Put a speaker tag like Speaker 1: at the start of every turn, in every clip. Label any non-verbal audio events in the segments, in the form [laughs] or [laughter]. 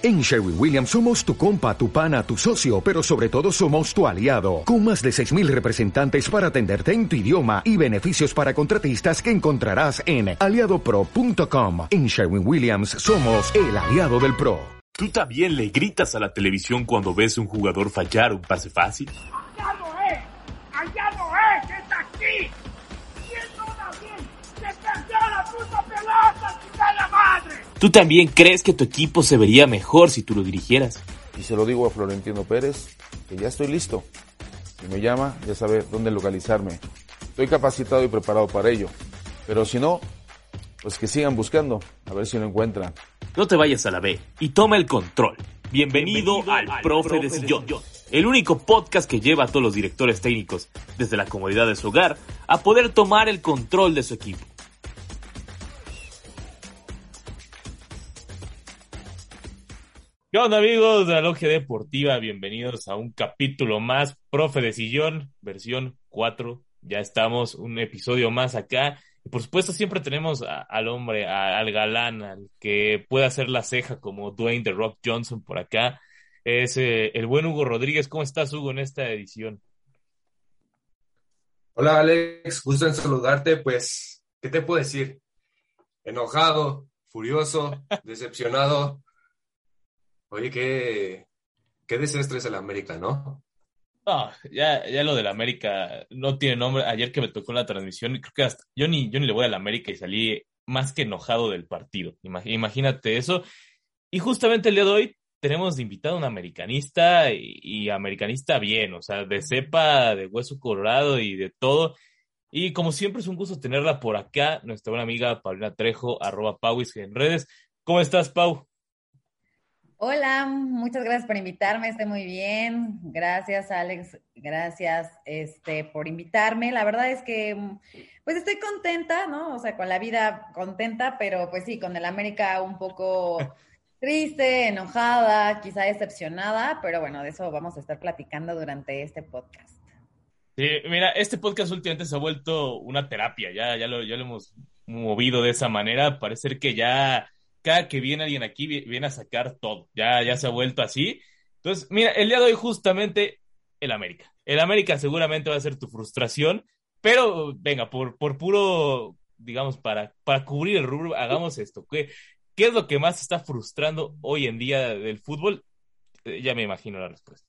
Speaker 1: En Sherwin Williams somos tu compa, tu pana, tu socio, pero sobre todo somos tu aliado, con más de 6.000 representantes para atenderte en tu idioma y beneficios para contratistas que encontrarás en aliadopro.com. En Sherwin Williams somos el aliado del PRO.
Speaker 2: ¿Tú también le gritas a la televisión cuando ves un jugador fallar un pase fácil?
Speaker 3: ¡Allá
Speaker 2: ¿Tú también crees que tu equipo se vería mejor si tú lo dirigieras?
Speaker 4: Y se lo digo a Florentino Pérez, que ya estoy listo. Si me llama, ya sabe dónde localizarme. Estoy capacitado y preparado para ello. Pero si no, pues que sigan buscando, a ver si lo encuentran.
Speaker 2: No te vayas a la B y toma el control. Bienvenido, al, Profe, de Sillón, el único podcast que lleva a todos los directores técnicos, desde la comodidad de su hogar, a poder tomar el control de su equipo. ¿Qué onda amigos de la Logia Deportiva? Bienvenidos a un capítulo más, Profe de Sillón, versión 4. Ya estamos, un episodio más acá. Y por supuesto siempre tenemos al hombre, al galán, al que puede hacer la ceja como Dwayne The Rock Johnson por acá. Es eh, el buen Hugo Rodríguez. ¿Cómo estás Hugo en esta edición?
Speaker 5: Hola Alex, gusto en saludarte. Pues, ¿qué te puedo decir? Enojado, furioso, [laughs] decepcionado. Oye, qué, qué desastre es el América, ¿no?
Speaker 2: Ah, ya, ya lo del América no tiene nombre. Ayer que me tocó la transmisión, creo que hasta yo ni, yo ni le voy al América y salí más que enojado del partido. Ima- Imagínate eso. Y justamente el día de hoy tenemos invitado a un americanista y, y americanista bien, o sea, de cepa, de hueso colorado y de todo. Y como siempre es un gusto tenerla por acá, nuestra buena amiga Paulina Trejo, arroba Pauis en redes. ¿Cómo estás, Pau?
Speaker 6: Hola, muchas gracias por invitarme, estoy muy bien. Gracias, Alex, gracias este, por invitarme. La verdad es que mm, pues estoy contenta, ¿no? O sea, con la vida contenta, pero pues sí, con el América un poco [laughs] triste, enojada, quizá decepcionada, pero bueno, de eso vamos a estar platicando durante este podcast.
Speaker 2: Sí, mira, este podcast últimamente se ha vuelto una terapia, ya, ya lo, ya lo hemos movido de esa manera, parece ser que ya cada que viene alguien aquí vi- viene a sacar todo, ya, ya se ha vuelto así. Entonces, mira, el día de hoy justamente el América. El América seguramente va a ser tu frustración, pero venga, por, por puro, digamos, para, para cubrir el rubro, hagamos esto. ¿Qué, qué es lo que más está frustrando hoy en día del fútbol? Eh, ya me imagino la respuesta.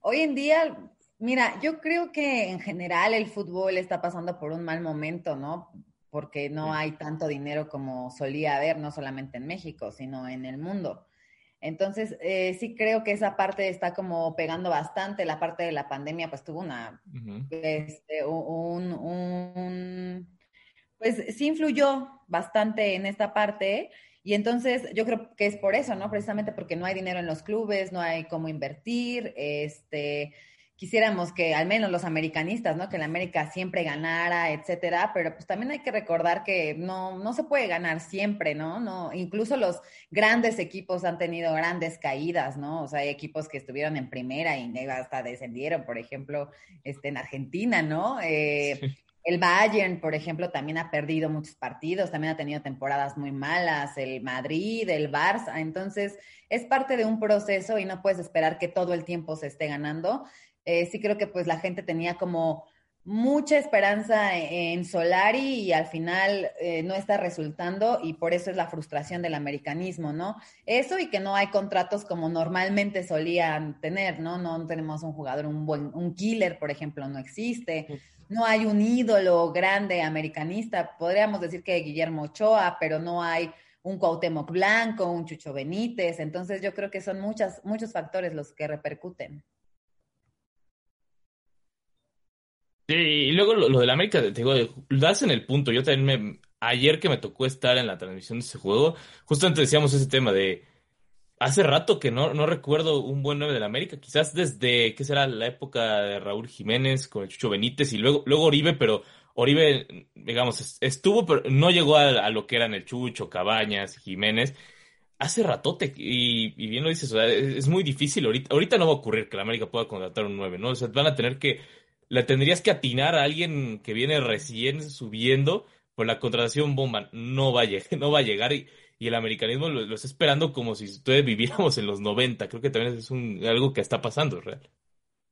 Speaker 6: Hoy en día, mira, yo creo que en general el fútbol está pasando por un mal momento, ¿no? Porque no hay tanto dinero como solía haber, no solamente en México, sino en el mundo. Entonces, eh, sí creo que esa parte está como pegando bastante. La parte de la pandemia, pues tuvo una, este, un, un- pues sí influyó bastante en esta parte. Y entonces yo creo que es por eso, ¿no? Precisamente porque no hay dinero en los clubes, no hay cómo invertir, este, quisiéramos que al menos los americanistas, ¿no? Que la América siempre ganara, etcétera, pero pues también hay que recordar que no, no se puede ganar siempre, ¿no? No, incluso los grandes equipos han tenido grandes caídas, ¿no? O sea, hay equipos que estuvieron en primera y hasta descendieron, por ejemplo, este, en Argentina, ¿no? Eh,
Speaker 2: Sí.
Speaker 6: el Bayern, por ejemplo, también ha perdido muchos partidos, también ha tenido temporadas muy malas, el Madrid, el Barça, entonces es parte de un proceso y no puedes esperar que todo el tiempo se esté ganando. Eh, sí creo que pues la gente tenía como mucha esperanza en Solari y al final eh, no está resultando y por eso es la frustración del americanismo, ¿no? Eso y que no hay contratos como normalmente solían tener, ¿no? No tenemos un jugador, un buen, un killer, por ejemplo, no existe. No hay un ídolo grande americanista. Podríamos decir que Guillermo Ochoa, pero no hay un Cuauhtémoc Blanco, un Chucho Benítez. Entonces yo creo que son muchas, muchos factores los que repercuten.
Speaker 2: Sí, y luego lo, lo del América, te digo, das en el punto. Yo también me, ayer que me tocó estar en la transmisión de ese juego, justamente decíamos ese tema de hace rato que no, no recuerdo un buen 9 del América, quizás desde, ¿qué será? La época de Raúl Jiménez con el Chucho Benítez y luego, luego Oribe, pero Oribe, digamos, es- estuvo, pero no llegó a, lo que eran el Chucho, Cabañas, Jiménez. Hace ratote, y, y bien lo dices, o sea, es, es muy difícil ahorita. Ahorita no va a ocurrir que la América pueda contratar un 9, ¿no? O sea, van a tener que, la tendrías que atinar a alguien que viene recién subiendo, pues la contratación bomba no va a llegar, [laughs] no va a llegar. Y, y el americanismo lo, está esperando como si todavía viviéramos en los 90. Creo que también es un, algo que está pasando, real.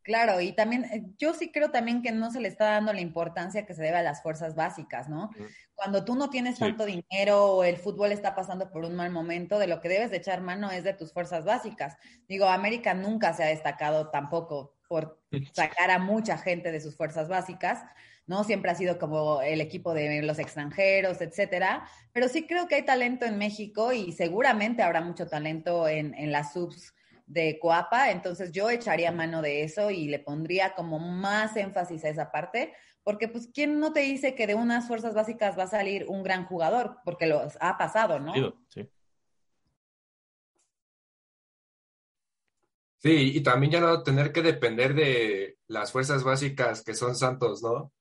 Speaker 6: Claro, y también eh, yo sí creo también que no se le está dando la importancia que se debe a las fuerzas básicas, ¿no? Cuando tú no tienes tanto dinero o el fútbol está pasando por un mal momento, de lo que debes de echar mano es de tus fuerzas básicas. Digo, América nunca se ha destacado tampoco por sacar a mucha gente de sus fuerzas básicas, ¿no? Siempre ha sido como el equipo de los extranjeros, etcétera. Pero sí creo que hay talento en México y seguramente habrá mucho talento en, en las subs de Coapa, entonces yo echaría mano de eso y le pondría como más énfasis a esa parte, porque pues quién no te dice que de unas fuerzas básicas va a salir un gran jugador, porque lo ha pasado, ¿no?
Speaker 2: Sí.
Speaker 5: Sí, y también ya no tener que depender de las fuerzas básicas que son santos, ¿no?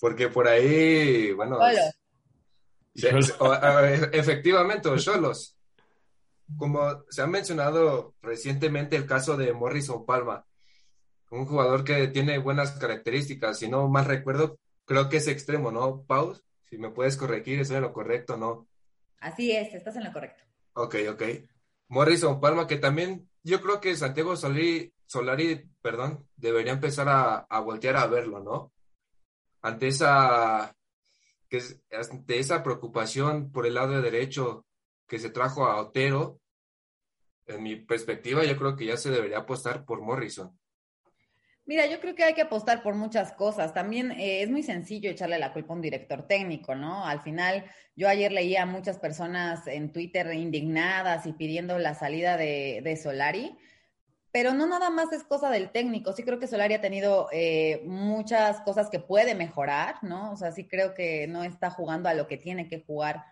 Speaker 5: Porque por ahí, bueno, efectivamente, o cholos como se ha mencionado recientemente el caso de Morrison Palma, un jugador que tiene buenas características, si no más recuerdo, creo que es extremo, ¿no? Pau, si me puedes corregir, ¿eso es lo correcto, no?
Speaker 6: Así es, estás en lo correcto.
Speaker 5: Ok, ok. Morrison Palma, que también yo creo que Santiago Solari, Solari perdón, debería empezar a, voltear a verlo, ¿no? Ante esa, que, ante esa preocupación por el lado de derecho que se trajo a Otero, en mi perspectiva, yo creo que ya se debería apostar por Morrison.
Speaker 6: Mira, yo creo que hay que apostar por muchas cosas. También eh, es muy sencillo echarle la culpa a un director técnico, ¿no? Al final, yo ayer leía a muchas personas en Twitter indignadas y pidiendo la salida de, de Solari, pero no nada más es cosa del técnico. Sí creo que Solari ha tenido eh, muchas cosas que puede mejorar, ¿no? O sea, sí creo que no está jugando a lo que tiene que jugar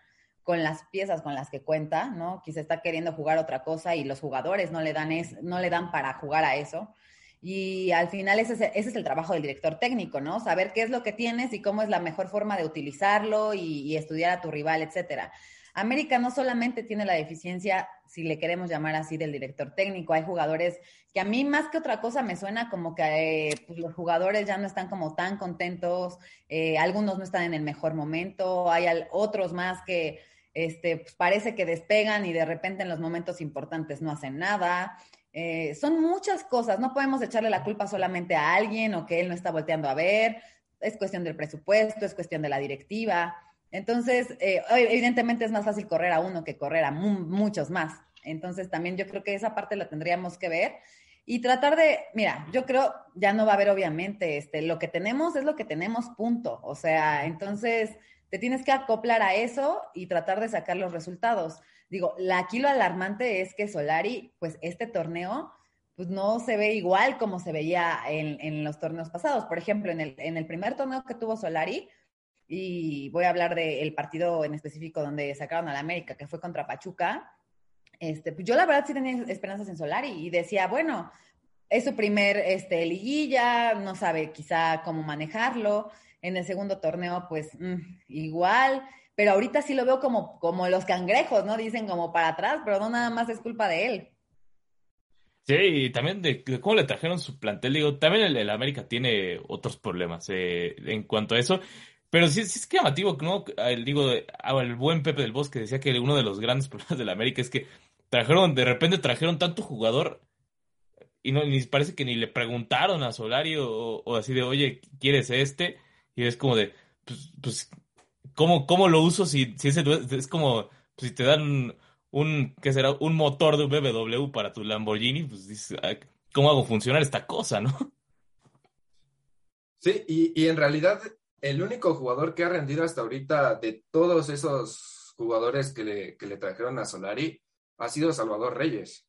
Speaker 6: con las piezas con las que cuenta, ¿no? Quizá está queriendo jugar otra cosa y los jugadores no le dan, es, no le dan para jugar a eso. Y al final ese es, ese es, el trabajo del director técnico, ¿no? Saber qué es lo que tienes y cómo es la mejor forma de utilizarlo y, estudiar a tu rival, etcétera. América no solamente tiene la deficiencia, si le queremos llamar así, del director técnico. Hay jugadores que a mí más que otra cosa me suena como que eh, pues, los jugadores ya no están como tan contentos, eh, algunos no están en el mejor momento, hay otros más que este, pues parece que despegan y de repente en los momentos importantes no hacen nada. Eh, son muchas cosas, no podemos echarle la culpa solamente a alguien o que él no está volteando a ver, es cuestión del presupuesto, es cuestión de la directiva. Entonces, eh, evidentemente es más fácil correr a uno que correr a muchos más. Entonces, también yo creo que esa parte la tendríamos que ver y tratar de, mira, yo creo, ya no va a haber obviamente, este, lo que tenemos es lo que tenemos, punto. O sea, entonces te tienes que acoplar a eso y tratar de sacar los resultados. Digo, aquí lo alarmante es que Solari, pues este torneo, pues no se ve igual como se veía en, los torneos pasados. Por ejemplo, en el, en el primer torneo que tuvo Solari, y voy a hablar del partido en específico donde sacaron a la América, que fue contra Pachuca, este, pues yo la verdad sí tenía esperanzas en Solari y decía, bueno, es su primer este, liguilla, no sabe quizá cómo manejarlo. En el segundo torneo, pues mm, igual, pero ahorita sí lo veo como, como los cangrejos, ¿no? Dicen como para atrás, pero no nada más es culpa de él.
Speaker 2: Sí, y también de, cómo le trajeron su plantel, digo, también el, América tiene otros problemas eh, en cuanto a eso, pero sí, sí es llamativo, ¿no? El, digo, el buen Pepe del Bosque decía que uno de los grandes [laughs] problemas del América es que trajeron, de repente trajeron tanto jugador y no, ni parece que ni le preguntaron a Solari o, o así de, oye, ¿quieres este? Y es como de, pues, pues ¿cómo, ¿cómo, lo uso si, si ese es como, si te dan un, ¿qué será? Un motor de un BMW para tu Lamborghini, pues dices, ¿cómo hago funcionar esta cosa, no?
Speaker 5: Sí, y, y en realidad el único jugador que ha rendido hasta ahorita de todos esos jugadores que le, que le trajeron a Solari ha sido Salvador Reyes.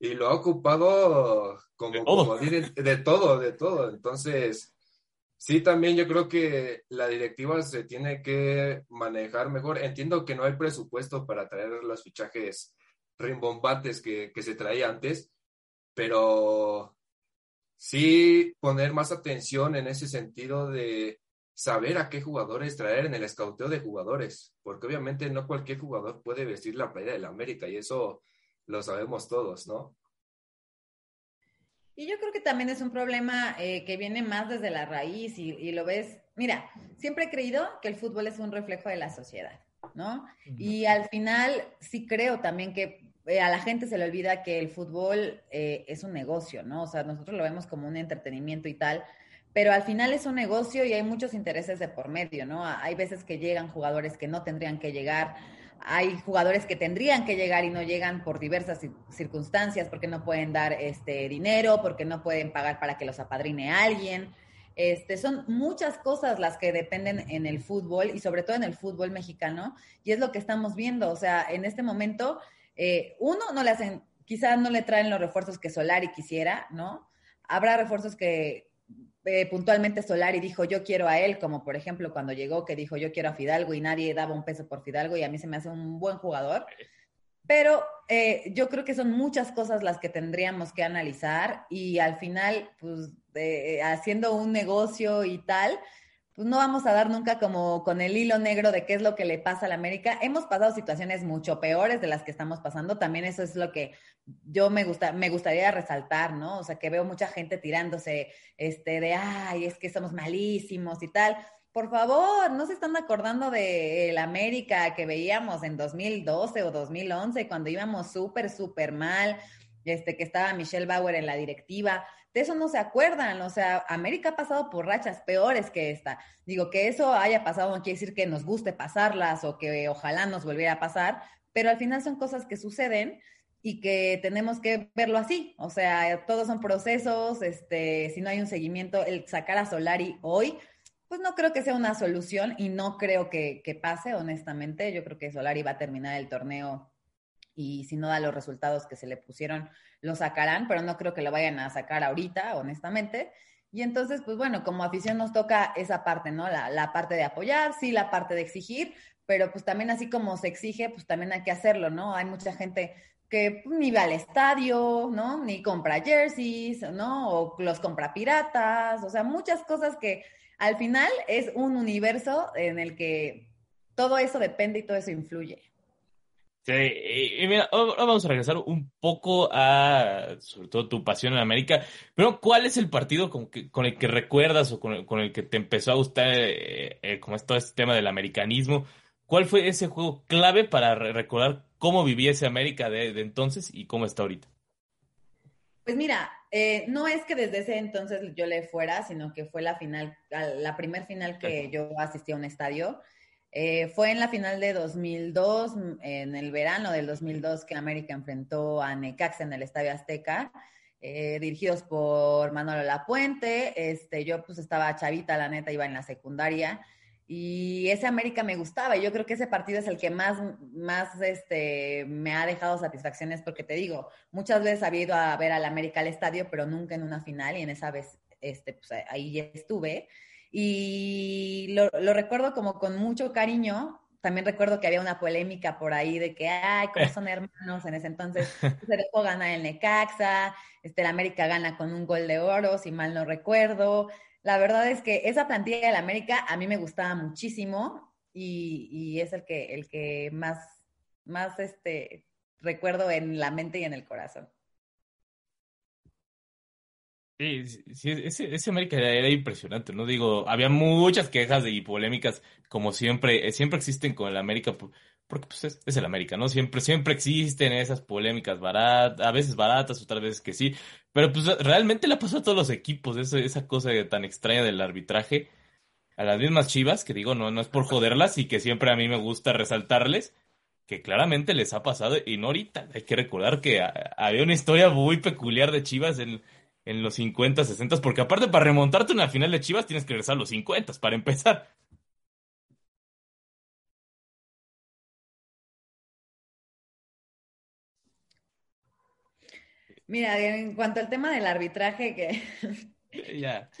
Speaker 5: Y lo ha ocupado como, de todo, de todo, de todo. Entonces, Sí, también yo creo que la directiva se tiene que manejar mejor. Entiendo que no hay presupuesto para traer los fichajes rimbombantes que, que se traía antes, pero sí poner más atención en ese sentido de saber a qué jugadores traer en el escauteo de jugadores, porque obviamente no cualquier jugador puede vestir la playa de la América y eso lo sabemos todos, ¿no?
Speaker 6: Y yo creo que también es un problema eh, que viene más desde la raíz y, lo ves. Mira, siempre he creído que el fútbol es un reflejo de la sociedad. ¿no? Y al final sí creo también que eh, a la gente se le olvida que el fútbol eh, es un negocio, ¿no? O sea, nosotros lo vemos como un entretenimiento y tal, pero al final es un negocio y hay muchos intereses de por medio, ¿no? Hay veces que llegan jugadores que no tendrían que llegar, hay jugadores que tendrían que llegar y no llegan por diversas circunstancias, porque no pueden dar este dinero, porque no pueden pagar para que los apadrine alguien. Este, son muchas cosas las que dependen en el fútbol y sobre todo en el fútbol mexicano, y es lo que estamos viendo. O sea, en este momento, eh, uno, no le hacen, quizás no le traen los refuerzos que Solari quisiera, ¿no? Habrá refuerzos que eh, puntualmente Solari dijo yo quiero a él, como por ejemplo cuando llegó que dijo yo quiero a Fidalgo y nadie daba un peso por Fidalgo y a mí se me hace un buen jugador. Pero eh, yo creo que son muchas cosas las que tendríamos que analizar y al final, pues, haciendo un negocio y tal, pues no vamos a dar nunca como con el hilo negro de qué es lo que le pasa a la América. Hemos pasado situaciones mucho peores de las que estamos pasando. También eso es lo que yo me gusta, me gustaría resaltar, ¿no? O sea, que veo mucha gente tirándose, este, de, ay, es que somos malísimos y tal. Por favor, no se están acordando de la América que veíamos en 2012 o 2011, cuando íbamos súper, súper mal, este, que estaba Michelle Bauer en la directiva de eso no se acuerdan. O sea, América ha pasado por rachas peores que esta. Digo, que eso haya pasado no quiere decir que nos guste pasarlas o que ojalá nos volviera a pasar, pero al final son cosas que suceden y que tenemos que verlo así. O sea, todos son procesos, este, si no hay un seguimiento, el sacar a Solari hoy, pues no creo que sea una solución y no creo que, que pase, honestamente. Yo creo que Solari va a terminar el torneo y si no da los resultados que se le pusieron, lo sacarán, pero no creo que lo vayan a sacar ahorita, honestamente. Y entonces, pues bueno, como afición nos toca esa parte, ¿no? La, la, parte de apoyar, sí, la parte de exigir, pero pues también así como se exige, pues también hay que hacerlo, ¿no? Hay mucha gente que pues, ni va al estadio, ¿no? Ni compra jerseys, ¿no? O los compra piratas, o sea, muchas cosas que al final es un universo en el que todo eso depende y todo eso influye.
Speaker 2: Sí, y mira, ahora vamos a regresar un poco a, sobre todo, tu pasión en América. Pero, ¿cuál es el partido con, que, con el que recuerdas o con el, con el que te empezó a gustar, eh, eh, como es todo este tema del americanismo? ¿Cuál fue ese juego clave para recordar cómo vivía ese América de, de, entonces y cómo está ahorita?
Speaker 6: Pues mira, eh, no es que desde ese entonces yo le fuera, sino que fue la final, la primer final que yo asistí a un estadio. Eh, fue en la final de 2002, en el verano del 2002, que América enfrentó a Necaxa en el Estadio Azteca, eh, dirigidos por Manolo Lapuente. Este, yo pues estaba chavita, la neta, iba en la secundaria. Y ese América me gustaba. Yo creo que ese partido es el que más, más este, me ha dejado satisfacciones, porque te digo, muchas veces había ido a ver al América al estadio, pero nunca en una final, y en esa vez este, pues, ahí estuve. Y lo, lo, recuerdo como con mucho cariño. También recuerdo que había una polémica por ahí de que, ay, como son hermanos en ese entonces. [laughs] Se dejó ganar el Necaxa, este, el América gana con un gol de oro, si mal no recuerdo. La verdad es que esa plantilla del América a mí me gustaba muchísimo y, y es el que, el que más, más este, recuerdo en la mente y en el corazón.
Speaker 2: Sí, ese, América era, impresionante, ¿no? Digo, había muchas quejas y polémicas, como siempre, eh, siempre existen con el América, porque pues es, el América, ¿no? Siempre, siempre existen esas polémicas baratas, a veces baratas, otras veces que sí, pero pues realmente le pasó a todos los equipos, esa, esa cosa tan extraña del arbitraje, a las mismas chivas, que digo, no, no es por joderlas y que siempre a mí me gusta resaltarles, que claramente les ha pasado, y no ahorita, hay que recordar que había una historia muy peculiar de Chivas en en los 50, 60, porque aparte para remontarte una final de Chivas tienes que regresar a los 50 para empezar.
Speaker 6: Mira, en cuanto al tema del arbitraje, que [laughs]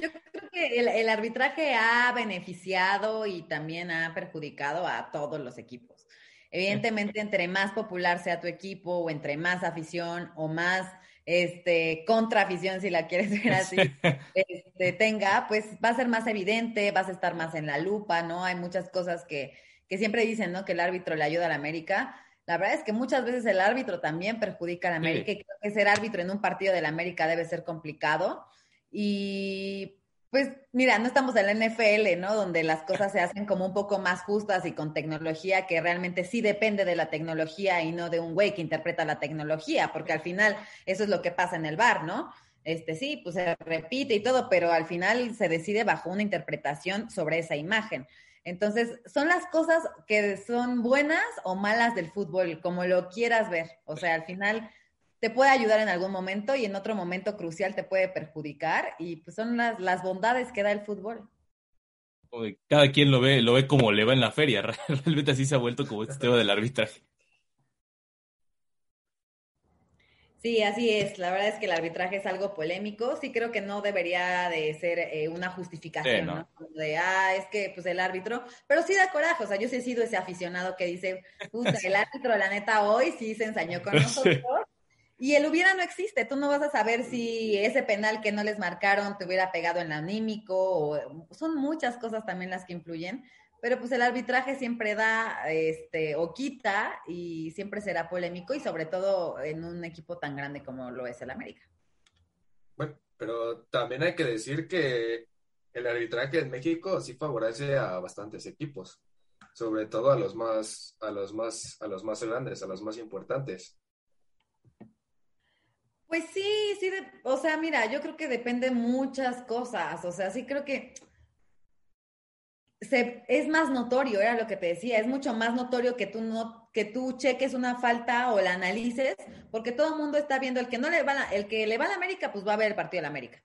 Speaker 6: yo creo que el, el, arbitraje ha beneficiado y también ha perjudicado a todos los equipos. Evidentemente, entre más popular sea tu equipo o entre más afición o más este, contra afición, si la quieres ver así, [laughs] este, tenga, pues va a ser más evidente, vas a estar más en la lupa, ¿no? Hay muchas cosas que, que siempre dicen, ¿no? Que el árbitro le ayuda a la América. La verdad es que muchas veces el árbitro también perjudica a la América y creo que ser árbitro en un partido de la América debe ser complicado. Y Pues mira, no estamos en la NFL, ¿no? Donde las cosas se hacen como un poco más justas y con tecnología que realmente sí depende de la tecnología y no de un güey que interpreta la tecnología, porque al final eso es lo que pasa en el bar, ¿no? Este sí, pues se repite y todo, pero al final se decide bajo una interpretación sobre esa imagen. Entonces, son las cosas que son buenas o malas del fútbol, como lo quieras ver. O sea, al final te puede ayudar en algún momento y en otro momento crucial te puede perjudicar y pues son las, las bondades que da el fútbol.
Speaker 2: Cada quien lo ve, lo ve como le va en la feria. [laughs] Realmente así se ha vuelto como este tema del arbitraje.
Speaker 6: Sí, así es. La verdad es que el arbitraje es algo polémico. Sí creo que no debería de ser eh, una justificación, ¿no? De, ah, es que pues el árbitro, pero sí da coraje. O sea, yo sí he sido ese aficionado que dice, puta, el árbitro, la neta, hoy sí se ensañó con [laughs] nosotros. Y el hubiera no existe. Tú no vas a saber si ese penal que no les marcaron te hubiera pegado en el anímico. O, son muchas cosas también las que influyen. Pero pues el arbitraje siempre da este, o quita y siempre será polémico y sobre todo en un equipo tan grande como lo es el América.
Speaker 5: Bueno, pero también hay que decir que el arbitraje en México sí favorece a bastantes equipos, sobre todo a los más, a los más, a los más grandes, a los más importantes.
Speaker 6: Pues sí, sí, o sea, mira, yo creo que depende muchas cosas, o sea, sí creo que se, es más notorio, era lo que te decía, es mucho más notorio que tú no, que tú cheques una falta o la analices, porque todo el mundo está viendo el que no le va el que le va a la América, pues va a ver el partido de la América.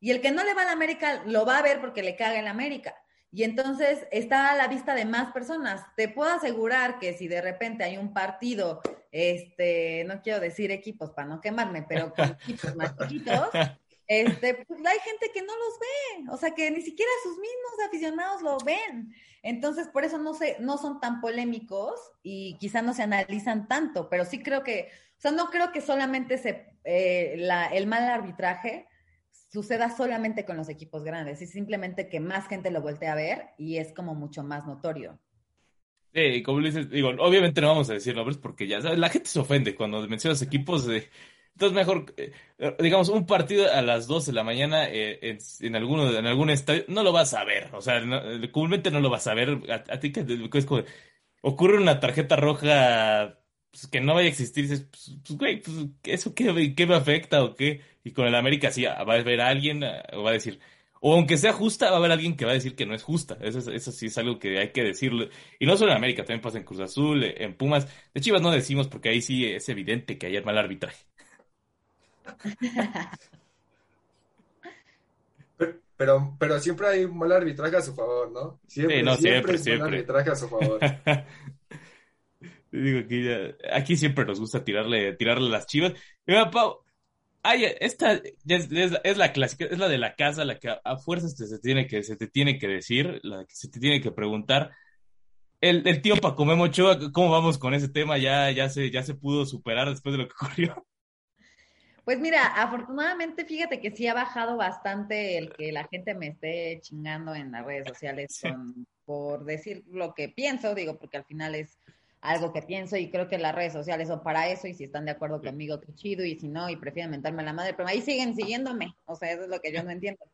Speaker 6: Y el que no le va a la América lo va a ver porque le caga en la América. Y entonces está a la vista de más personas. Te puedo asegurar que si de repente hay un partido, este, no quiero decir equipos para no quemarme, pero [laughs] con equipos más chiquitos, este, pues hay gente que no los ve, o sea que ni siquiera sus mismos aficionados lo ven. Entonces, por eso no se, no son tan polémicos y quizá no se analizan tanto, pero sí creo que, o sea, no creo que solamente se, eh, la, el mal arbitraje suceda solamente con los equipos grandes, es simplemente que más gente lo voltea a ver y es como mucho más notorio.
Speaker 2: Sí, como dices, digo, obviamente no vamos a decir nombres porque ya sabes, la gente se ofende cuando mencionas equipos de... Entonces mejor, eh, digamos, un partido a las 12 de la mañana eh, en, alguno, en algún estadio, no lo vas a ver, o sea, no, comúnmente no lo vas a ver. A, ti que es como, ocurre una tarjeta roja pues, que no vaya a existir, dices, pues, pues güey, pues, ¿eso qué, qué, me afecta o qué? Y con el América sí, va a haber alguien, o va a decir, o aunque sea justa, va a haber alguien que va a decir que no es justa. Eso, eso sí es algo que hay que decirlo. Y no solo en América, también pasa en Cruz Azul, en Pumas. De Chivas no decimos porque ahí sí es evidente que hay mal arbitraje.
Speaker 5: Pero, pero, siempre hay mal arbitraje a su favor, ¿no? Siempre,
Speaker 2: no, siempre, siempre,
Speaker 5: mal arbitraje a su favor. [laughs]
Speaker 2: Digo, aquí, aquí, siempre nos gusta tirarle, tirarle las chivas. Mira, Pau, ay, esta es, es, la clásica, es la de la casa, la que a, fuerzas te, se, tiene que, se te tiene que decir, la que se te tiene que preguntar. El, el tío Paco Memo Ochoa, ¿cómo vamos con ese tema? ¿Ya, ya, se, ¿Ya se pudo superar después de lo que [laughs] ocurrió?
Speaker 6: Pues mira, afortunadamente, fíjate que sí ha bajado bastante el que la gente me esté chingando en las redes [laughs] sociales con, por decir lo que pienso, digo, porque al final es algo que pienso y creo que las redes sociales son para eso y si están de acuerdo conmigo, qué chido, y si no, y prefieren mentarme la madre, pero ahí siguen siguiéndome, o sea, eso es lo que yo no entiendo.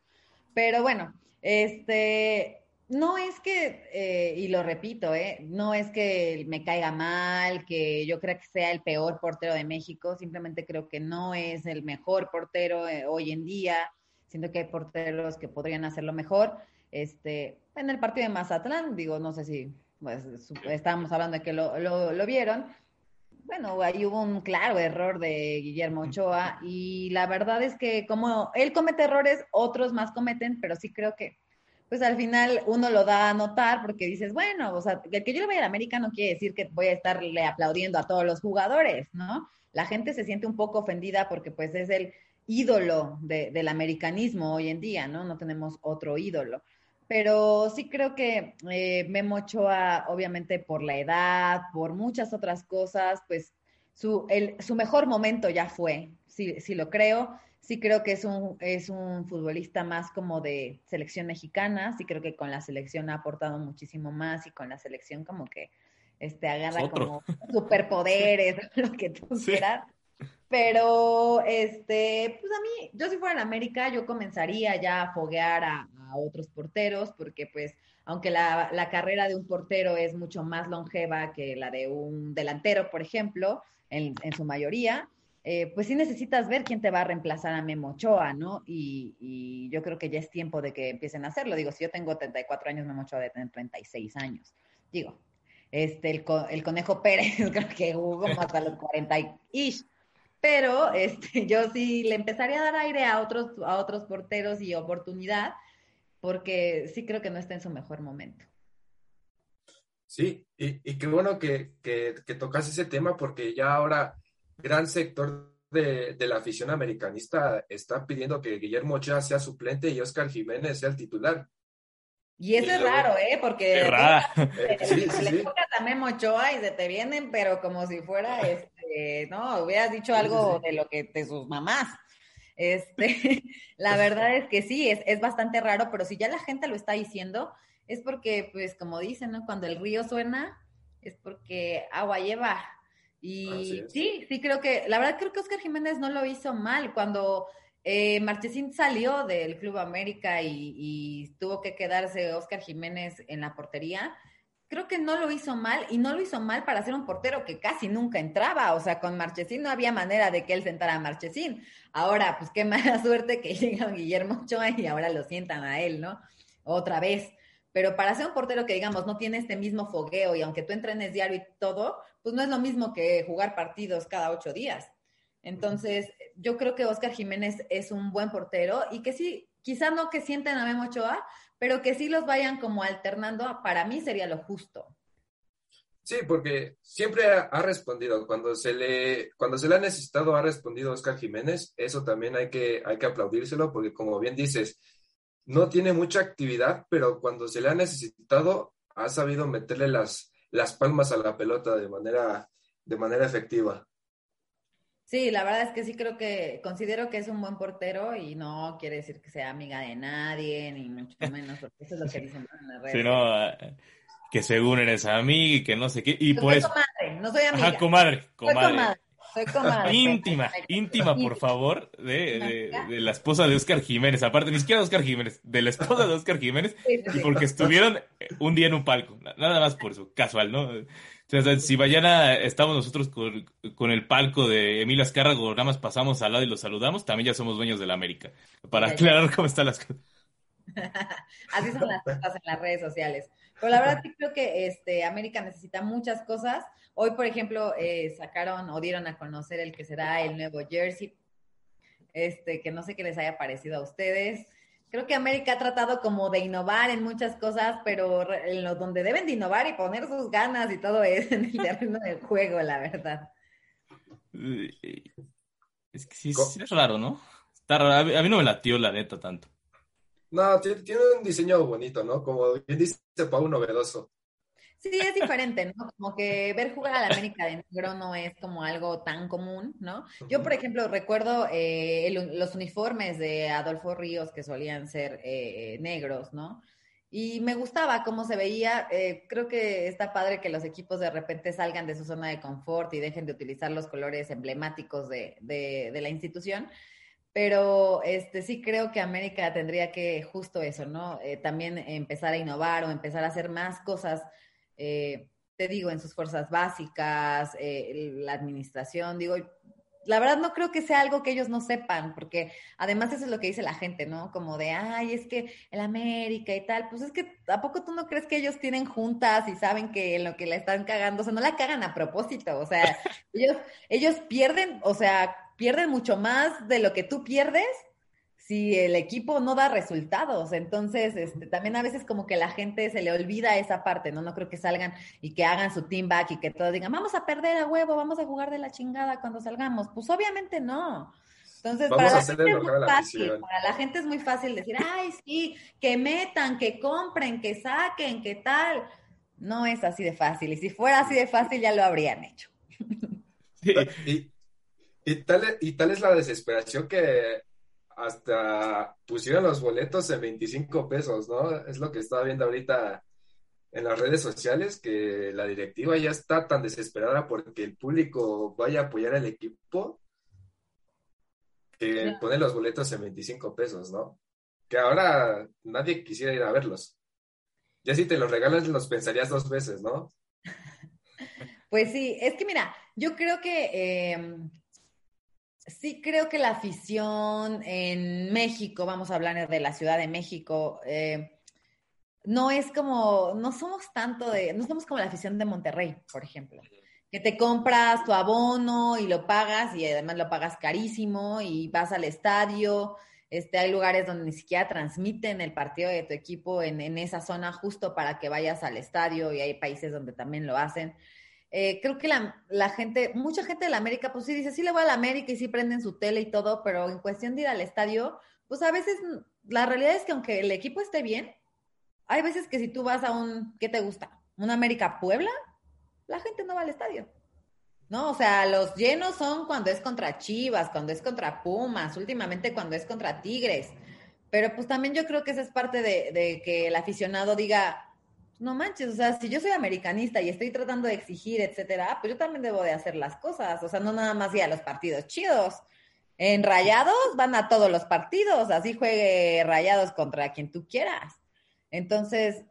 Speaker 6: Pero bueno, este, no es que, eh, y lo repito, eh, no es que me caiga mal, que yo crea que sea el peor portero de México, simplemente creo que no es el mejor portero eh, hoy en día, siento que hay porteros que podrían hacerlo mejor. Este, en el partido de Mazatlán, digo, no sé si pues, estábamos hablando de que lo, lo, lo vieron, bueno, ahí hubo un claro error de Guillermo Ochoa y la verdad es que como él comete errores, otros más cometen, pero sí creo que pues al final uno lo da a notar porque dices, bueno, o sea, el que yo le vaya a la América no quiere decir que voy a estarle aplaudiendo a todos los jugadores, ¿no? La gente se siente un poco ofendida porque pues es el ídolo de, del americanismo hoy en día, ¿no? No tenemos otro ídolo. Pero sí creo que eh, Memo Ochoa, obviamente por la edad, por muchas otras cosas, pues su, el, su mejor momento ya fue, sí, sí lo creo. Sí creo que es un, es un futbolista más como de selección mexicana, sí creo que con la selección ha aportado muchísimo más y con la selección como que este, agarra como superpoderes, [laughs] lo que tú quieras. Pero, este, pues a mí, yo si fuera en América, yo comenzaría ya a foguear a, a otros porteros, porque pues aunque la, la, carrera de un portero es mucho más longeva que la de un delantero, por ejemplo, en, en su mayoría, eh, pues sí necesitas ver quién te va a reemplazar a Memo Ochoa, ¿no? Y, y, yo creo que ya es tiempo de que empiecen a hacerlo. Digo, si yo tengo 34 años, Memo Ochoa debe tener 36 años. Digo, este, el, el Conejo Pérez [laughs] creo que jugó hasta los 40 y pero este, yo sí le empezaría a dar aire a otros, a otros porteros y oportunidad, porque sí creo que no está en su mejor momento.
Speaker 5: Sí, y, y qué bueno que, que, que tocas ese tema, porque ya ahora gran sector de, de, la afición americanista está pidiendo que Guillermo Ochoa sea suplente y Oscar Jiménez sea el titular.
Speaker 6: Y eso y es luego, raro, ¿eh? Porque
Speaker 2: raro.
Speaker 6: Eh, sí, sí, le tocas a Memo Ochoa y se te vienen, pero como si fuera, [laughs] este, no, hubieras dicho algo de lo que de sus mamás. Este, [laughs] la verdad es que sí, es, es bastante raro, pero si ya la gente lo está diciendo, es porque, pues, como dicen, ¿no? Cuando el río suena, es porque agua lleva. Y sí, sí creo que, la verdad creo que Oscar Jiménez no lo hizo mal. Cuando eh, Marchesín salió del Club América y, y, tuvo que quedarse Oscar Jiménez en la portería, creo que no lo hizo mal y no lo hizo mal para ser un portero que casi nunca entraba. O sea, con Marchesín no había manera de que él sentara a Marchesín. Ahora, pues qué [laughs] mala suerte que llega Guillermo Ochoa y ahora lo sientan a él, ¿no? Otra vez. Pero para ser un portero que, digamos, no tiene este mismo fogueo y aunque tú entrenes diario y todo, pues no es lo mismo que jugar partidos cada ocho días. Entonces, yo creo que Oscar Jiménez es un buen portero y que sí, quizá no que sienten a Memo Ochoa, pero que sí los vayan como alternando, para mí sería lo justo.
Speaker 5: Sí, porque siempre ha, respondido. Cuando se le, cuando se le ha necesitado, ha respondido Oscar Jiménez. Eso también hay que, hay que aplaudírselo, porque como bien dices, no tiene mucha actividad, pero cuando se le ha necesitado, ha sabido meterle las, las palmas a la pelota de manera, de manera efectiva.
Speaker 6: Sí, la verdad es que sí creo que considero que es un buen portero y no quiere decir que sea amiga de nadie, ni mucho [laughs] menos, porque eso es lo que dicen en las redes.
Speaker 2: Sí, no, que según eres amiga y que no sé qué. Y
Speaker 6: no
Speaker 2: por
Speaker 6: soy comadre, no soy amiga.
Speaker 2: Ajá, comadre, comadre.
Speaker 6: Soy comadre. Soy comadre.
Speaker 2: íntima, [laughs] íntima, por favor, de, de, de, la esposa de Oscar Jiménez. Aparte, ni siquiera de Oscar Jiménez, de la esposa de Oscar Jiménez. Y porque estuvieron un día en un palco. Nada más por eso, casual, ¿no? Si mañana estamos nosotros con, con, el palco de Emilio Azcárrago, nada más pasamos al lado y los saludamos, también ya somos dueños de la América. Para aclarar cómo están las cosas. [laughs]
Speaker 6: Así son las cosas en las redes sociales. Pero la verdad sí creo que este, América necesita muchas cosas. Hoy, por ejemplo, eh, sacaron o dieron a conocer el que será el nuevo jersey, este, que no sé qué les haya parecido a ustedes. Creo que América ha tratado como de innovar en muchas cosas, pero en lo donde deben de innovar y poner sus ganas y todo es en el terreno del juego, la verdad.
Speaker 2: Es que sí, sí es raro, ¿no? Está raro. A mí no me latió la neta tanto.
Speaker 5: No, tiene, un diseño bonito, ¿no? Como bien dice Pau, novedoso.
Speaker 6: Sí, es diferente, ¿no? Como que ver jugar a la América de negro no es como algo tan común, ¿no? Yo, por ejemplo, recuerdo eh, el, los uniformes de Adolfo Ríos que solían ser eh, negros, ¿no? Y me gustaba cómo se veía. Eh, creo que está padre que los equipos de repente salgan de su zona de confort y dejen de utilizar los colores emblemáticos de, de, de la institución pero este sí creo que América tendría que justo eso, ¿no? Eh, también empezar a innovar o empezar a hacer más cosas, eh, te digo, en sus fuerzas básicas, eh, la administración, digo, la verdad no creo que sea algo que ellos no sepan, porque además eso es lo que dice la gente, ¿no? Como de, ay, es que el América y tal, pues es que ¿a poco tú no crees que ellos tienen juntas y saben que en lo que la están cagando, o sea, no la cagan a propósito, o sea, [laughs] ellos, ellos pierden, o sea, pierden mucho más de lo que tú pierdes si el equipo no da resultados. Entonces, este, también a veces como que la gente se le olvida esa parte, ¿no? No creo que salgan y que hagan su team back y que todos digan, vamos a perder a huevo, vamos a jugar de la chingada cuando salgamos. Pues obviamente no. Entonces,
Speaker 5: vamos
Speaker 6: para
Speaker 5: la, gente es muy
Speaker 6: fácil, la para la gente es muy fácil decir, ay, sí, que metan, que compren, que saquen, que tal. No es así de fácil. Y si fuera así de fácil, ya lo habrían hecho. [laughs]
Speaker 5: Sí. Y, y, tal, y tal es la desesperación que hasta pusieron los boletos en 25 pesos, ¿no? Es lo que estaba viendo ahorita en las redes sociales, que la directiva ya está tan desesperada porque el público vaya a apoyar al equipo que pone los boletos en 25 pesos, ¿no? que ahora nadie quisiera ir a verlos. Ya si te los regalan, los pensarías dos veces, ¿no? [laughs]
Speaker 6: Pues sí, es que mira, yo creo que eh, sí creo que la afición en México, vamos a hablar de la Ciudad de México, eh, no es como, no somos tanto de, no somos como la afición de Monterrey, por ejemplo, que te compras tu abono y lo pagas y además lo pagas carísimo y vas al estadio. Este, hay lugares donde ni siquiera transmiten el partido de tu equipo en, en esa zona justo para que vayas al estadio y hay países donde también lo hacen. Eh, creo que la, gente, mucha gente de la América, pues sí dice, sí le voy a la América y sí prenden su tele y todo, pero en cuestión de ir al estadio, pues a veces la realidad es que aunque el equipo esté bien, hay veces que si tú vas a un, ¿qué te gusta? ¿Un América Puebla? La gente no va al estadio. ¿No? O sea, los llenos son cuando es contra Chivas, cuando es contra Pumas, últimamente cuando es contra Tigres. Pero pues también yo creo que esa es parte de que el aficionado diga, no manches, o sea, si yo soy americanista y estoy tratando de exigir, etcétera, pues yo también debo de hacer las cosas, o sea, no nada más ir a los partidos chidos. En Rayados van a todos los partidos, así juegue Rayados contra quien tú quieras. Entonces,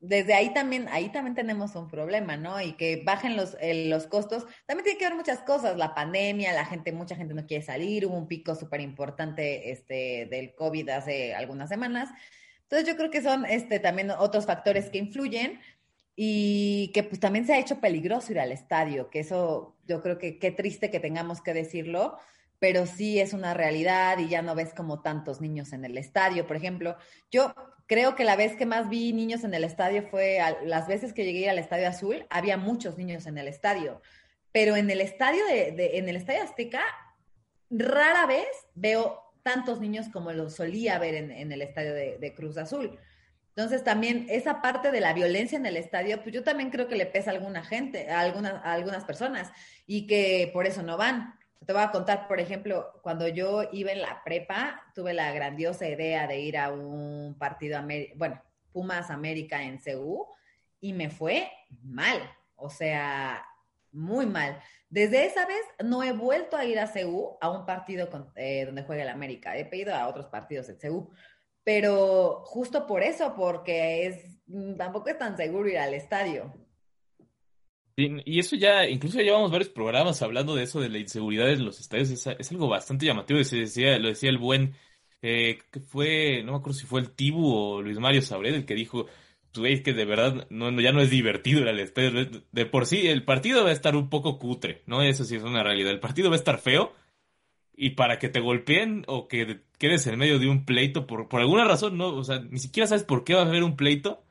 Speaker 6: desde ahí también, ahí también tenemos un problema, ¿no? Y que bajen los, los costos. También tiene que ver muchas cosas, la pandemia, la gente, mucha gente no quiere salir, hubo un pico súper importante este, del COVID hace algunas semanas. Entonces yo creo que son este, también otros factores que influyen y que pues también se ha hecho peligroso ir al estadio, que eso yo creo que qué triste que tengamos que decirlo, pero sí es una realidad y ya no ves como tantos niños en el estadio. Por ejemplo, yo creo que la vez que más vi niños en el estadio fue las veces que llegué al Estadio Azul, había muchos niños en el estadio, pero en el estadio de, en el Estadio Azteca rara vez veo tantos niños como lo solía ver en, el estadio de, Cruz Azul. Entonces también esa parte de la violencia en el estadio, pues yo también creo que le pesa a alguna gente, a algunas, algunas personas y que por eso no van. Te voy a contar, por ejemplo, cuando yo iba en la prepa, tuve la grandiosa idea de ir a un partido, bueno, Pumas América en CU y me fue mal, o sea, muy mal. Desde esa vez no he vuelto a ir a CEU a un partido eh, donde juega el América. He pedido a otros partidos en CEU. Pero justo por eso, porque es mm, tampoco es tan seguro ir al estadio.
Speaker 2: y eso ya, incluso llevamos varios programas hablando de eso, de la inseguridad en los estadios. Es, algo bastante llamativo. Decía, lo decía el buen, eh, que fue, no me acuerdo si fue el Tibu o Luis Mario Sabred el que dijo, tú ves que de verdad no, ya no es divertido el estadio. De por sí, el partido va a estar un poco cutre, ¿no? Eso sí es una realidad. El partido va a estar feo y para que te golpeen o que quedes en medio de un pleito por, por alguna razón, ¿no? O sea, ni siquiera sabes por qué va a haber un pleito.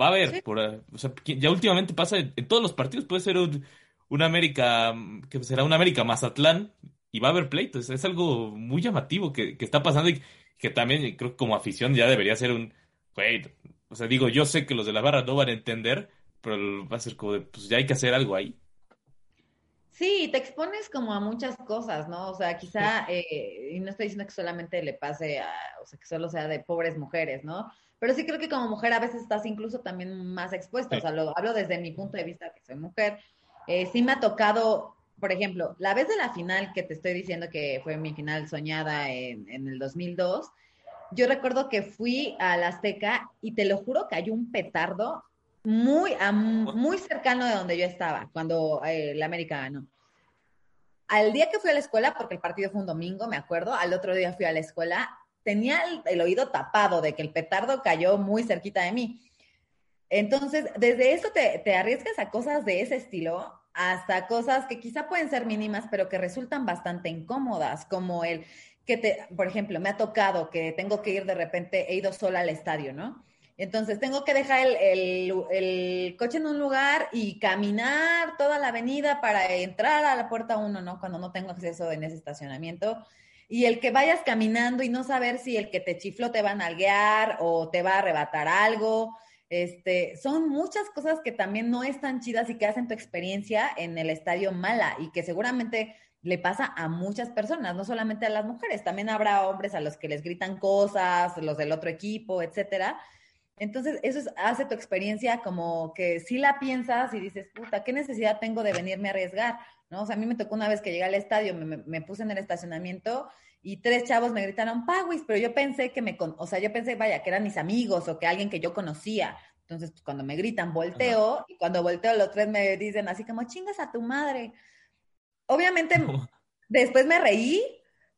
Speaker 2: Va a haber, por, o sea, ya últimamente pasa en, todos los partidos, puede ser un, un América, que será un América Mazatlán, y va a haber pleitos. Es algo muy llamativo que, que está pasando y que también creo que como afición ya debería ser un, güey, o sea, digo, yo sé que los de la barra no van a entender, pero va a ser como de, pues ya hay que hacer algo ahí.
Speaker 6: Sí, te expones como a muchas cosas, ¿no? O sea, quizá, eh, y no estoy diciendo que solamente le pase a, o sea, que solo sea de pobres mujeres, ¿no? Pero sí creo que como mujer a veces estás incluso también más expuesta, o sea, lo hablo desde mi punto de vista, que soy mujer. Eh, sí me ha tocado, por ejemplo, la vez de la final que te estoy diciendo que fue mi final soñada en, en el 2002, yo recuerdo que fui a la Azteca y te lo juro que hay un petardo muy, muy cercano de donde yo estaba cuando eh, la América ganó. Al día que fui a la escuela, porque el partido fue un domingo, me acuerdo, al otro día fui a la escuela, tenía el, oído tapado de que el petardo cayó muy cerquita de mí. Entonces, desde eso te, te arriesgas a cosas de ese estilo hasta cosas que quizá pueden ser mínimas, pero que resultan bastante incómodas, como el que te, por ejemplo, me ha tocado que tengo que ir de repente, he ido sola al estadio, ¿no? Entonces tengo que dejar el, coche en un lugar y caminar toda la avenida para entrar a la puerta uno, ¿no? Cuando no tengo acceso en ese estacionamiento. Y el que vayas caminando y no saber si el que te chifló te va a nalguear o te va a arrebatar algo. Este, son muchas cosas que también no están chidas y que hacen tu experiencia en el estadio mala y que seguramente le pasa a muchas personas, no solamente a las mujeres, también habrá hombres a los que les gritan cosas, los del otro equipo, etcétera. Entonces, eso hace tu experiencia como que si la piensas y dices, puta, ¿qué necesidad tengo de venirme a arriesgar? ¿no? O sea, a mí me tocó una vez que llegué al estadio, me, me, puse en el estacionamiento y tres chavos me gritaron, Paguis, pero yo pensé que me, o sea, yo pensé, vaya, que eran mis amigos o que alguien que yo conocía. Entonces, pues, cuando me gritan, volteo y cuando volteo los tres me dicen así como, chingas a tu madre. Obviamente, después me reí,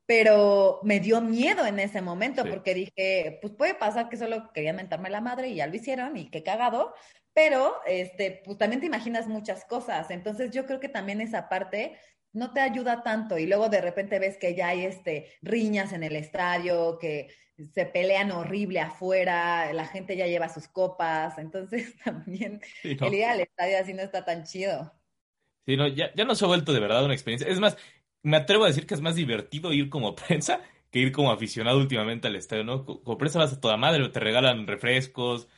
Speaker 6: pero me dio miedo en ese momento porque dije, pues puede pasar que solo querían mentarme la madre y ya lo hicieron y qué cagado, pero este, pues también te imaginas muchas cosas. Entonces, yo creo que también esa parte no te ayuda tanto y luego de repente ves que ya hay este riñas en el estadio, que se pelean horrible afuera, la gente ya lleva sus copas, entonces [laughs] también el ir al estadio así no está tan chido.
Speaker 2: Sí, no, ya, ya no se ha vuelto de verdad una experiencia. Es más, me atrevo a decir que es más divertido ir como [laughs] prensa que ir como aficionado últimamente al estadio, ¿no? Como prensa vas a toda madre, te regalan refrescos,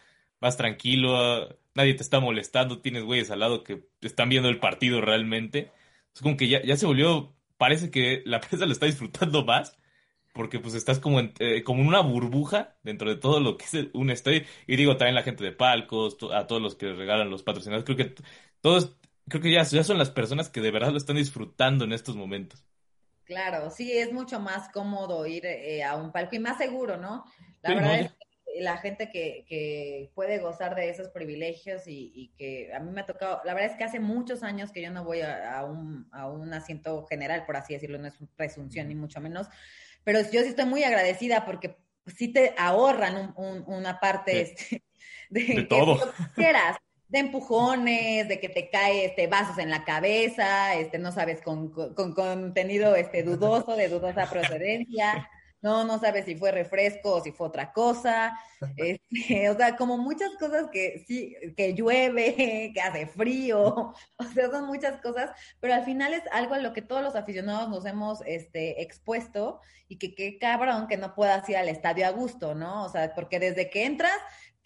Speaker 2: vas tranquilo, nadie te está molestando, tienes güeyes al lado que están viendo el partido realmente. Es como que ya, ya se volvió, parece que la [laughs] prensa lo está disfrutando más, porque pues estás como en, eh, como una burbuja dentro de todo lo que es un estadio. Y digo también la gente de palcos, a todos los que regalan los patrocinadores, creo que todos, creo que ya, ya son las personas que de verdad lo están disfrutando en estos momentos.
Speaker 6: Claro, sí, es mucho más cómodo ir eh, a un palco y más seguro, ¿no? La verdad es la gente que, que, puede gozar de esos privilegios y, que a mí me ha tocado, la verdad es que hace muchos años que yo no voy a, un, a un asiento general, por así decirlo, no es presunción ni mucho menos, pero yo sí estoy muy agradecida porque sí te ahorran una parte de, este, [laughs]
Speaker 2: de, todo.
Speaker 6: quieras de empujones, de que te cae este vasos en la cabeza, este no sabes con, con contenido este dudoso, de dudosa procedencia no, no sabes si fue refresco o si fue otra cosa, este, o sea, como muchas cosas que sí, que llueve, [laughs] que hace frío, o sea, son muchas cosas, pero al final es algo a lo que todos los aficionados nos hemos este, expuesto y que qué cabrón que no puedas ir al estadio a gusto, ¿no? O sea, porque desde que entras,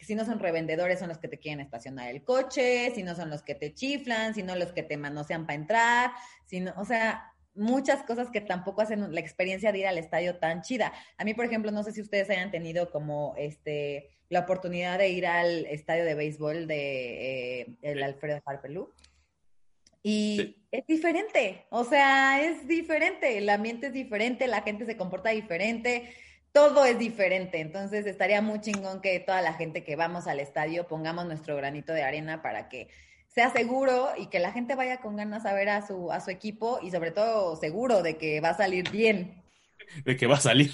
Speaker 6: si no son revendedores, son los que te quieren estacionar el coche, si no son los que te chiflan, si no los que te manosean para entrar, sino, o sea, muchas cosas que tampoco hacen la experiencia de ir al estadio tan chida. A mí, por ejemplo, no sé si ustedes hayan tenido como este la oportunidad de ir al estadio de béisbol de eh, el Alfredo Harpelú. Y es diferente, o sea, es diferente, el ambiente es diferente, la gente se comporta diferente, todo es diferente. Entonces estaría muy chingón que toda la gente que vamos al estadio pongamos nuestro granito de arena para que sea seguro y que la gente vaya con ganas a ver a su, a su equipo y sobre todo seguro de que va a salir bien.
Speaker 2: De que va a salir.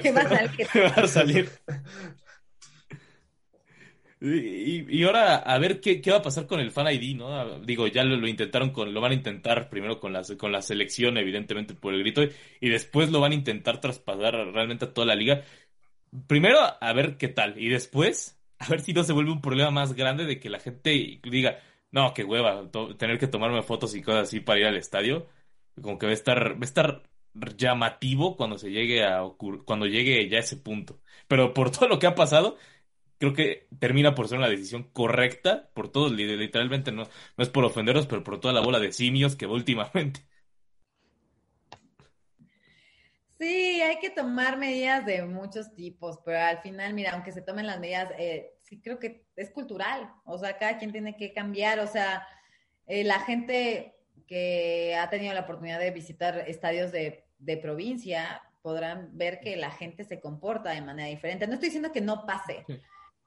Speaker 6: que va a salir. [laughs]
Speaker 2: va a salir. Y, y, ahora a ver qué, qué, va a pasar con el Fan ID, ¿no? Digo, ya lo, lo, intentaron con, lo van a intentar primero con la, con la selección, evidentemente por el grito, y después lo van a intentar traspasar realmente a toda la liga. Primero a ver qué tal, y después a ver si no se vuelve un problema más grande de que la gente diga, no, qué hueva, tener que tomarme fotos y cosas así para ir al estadio. Como que va a estar, va a estar llamativo cuando se llegue a cuando llegue ya a ese punto. Pero por todo lo que ha pasado, creo que termina por ser una decisión correcta por todos, literalmente no, no es por ofenderos, pero por toda la bola de simios que va últimamente.
Speaker 6: Sí, hay que tomar medidas de muchos tipos, pero al final, mira, aunque se tomen las medidas, eh, sí creo que es cultural, o sea, cada quien tiene que cambiar, o sea, eh, la gente que ha tenido la oportunidad de visitar estadios de, de provincia podrán ver que la gente se comporta de manera diferente. No estoy diciendo que no pase,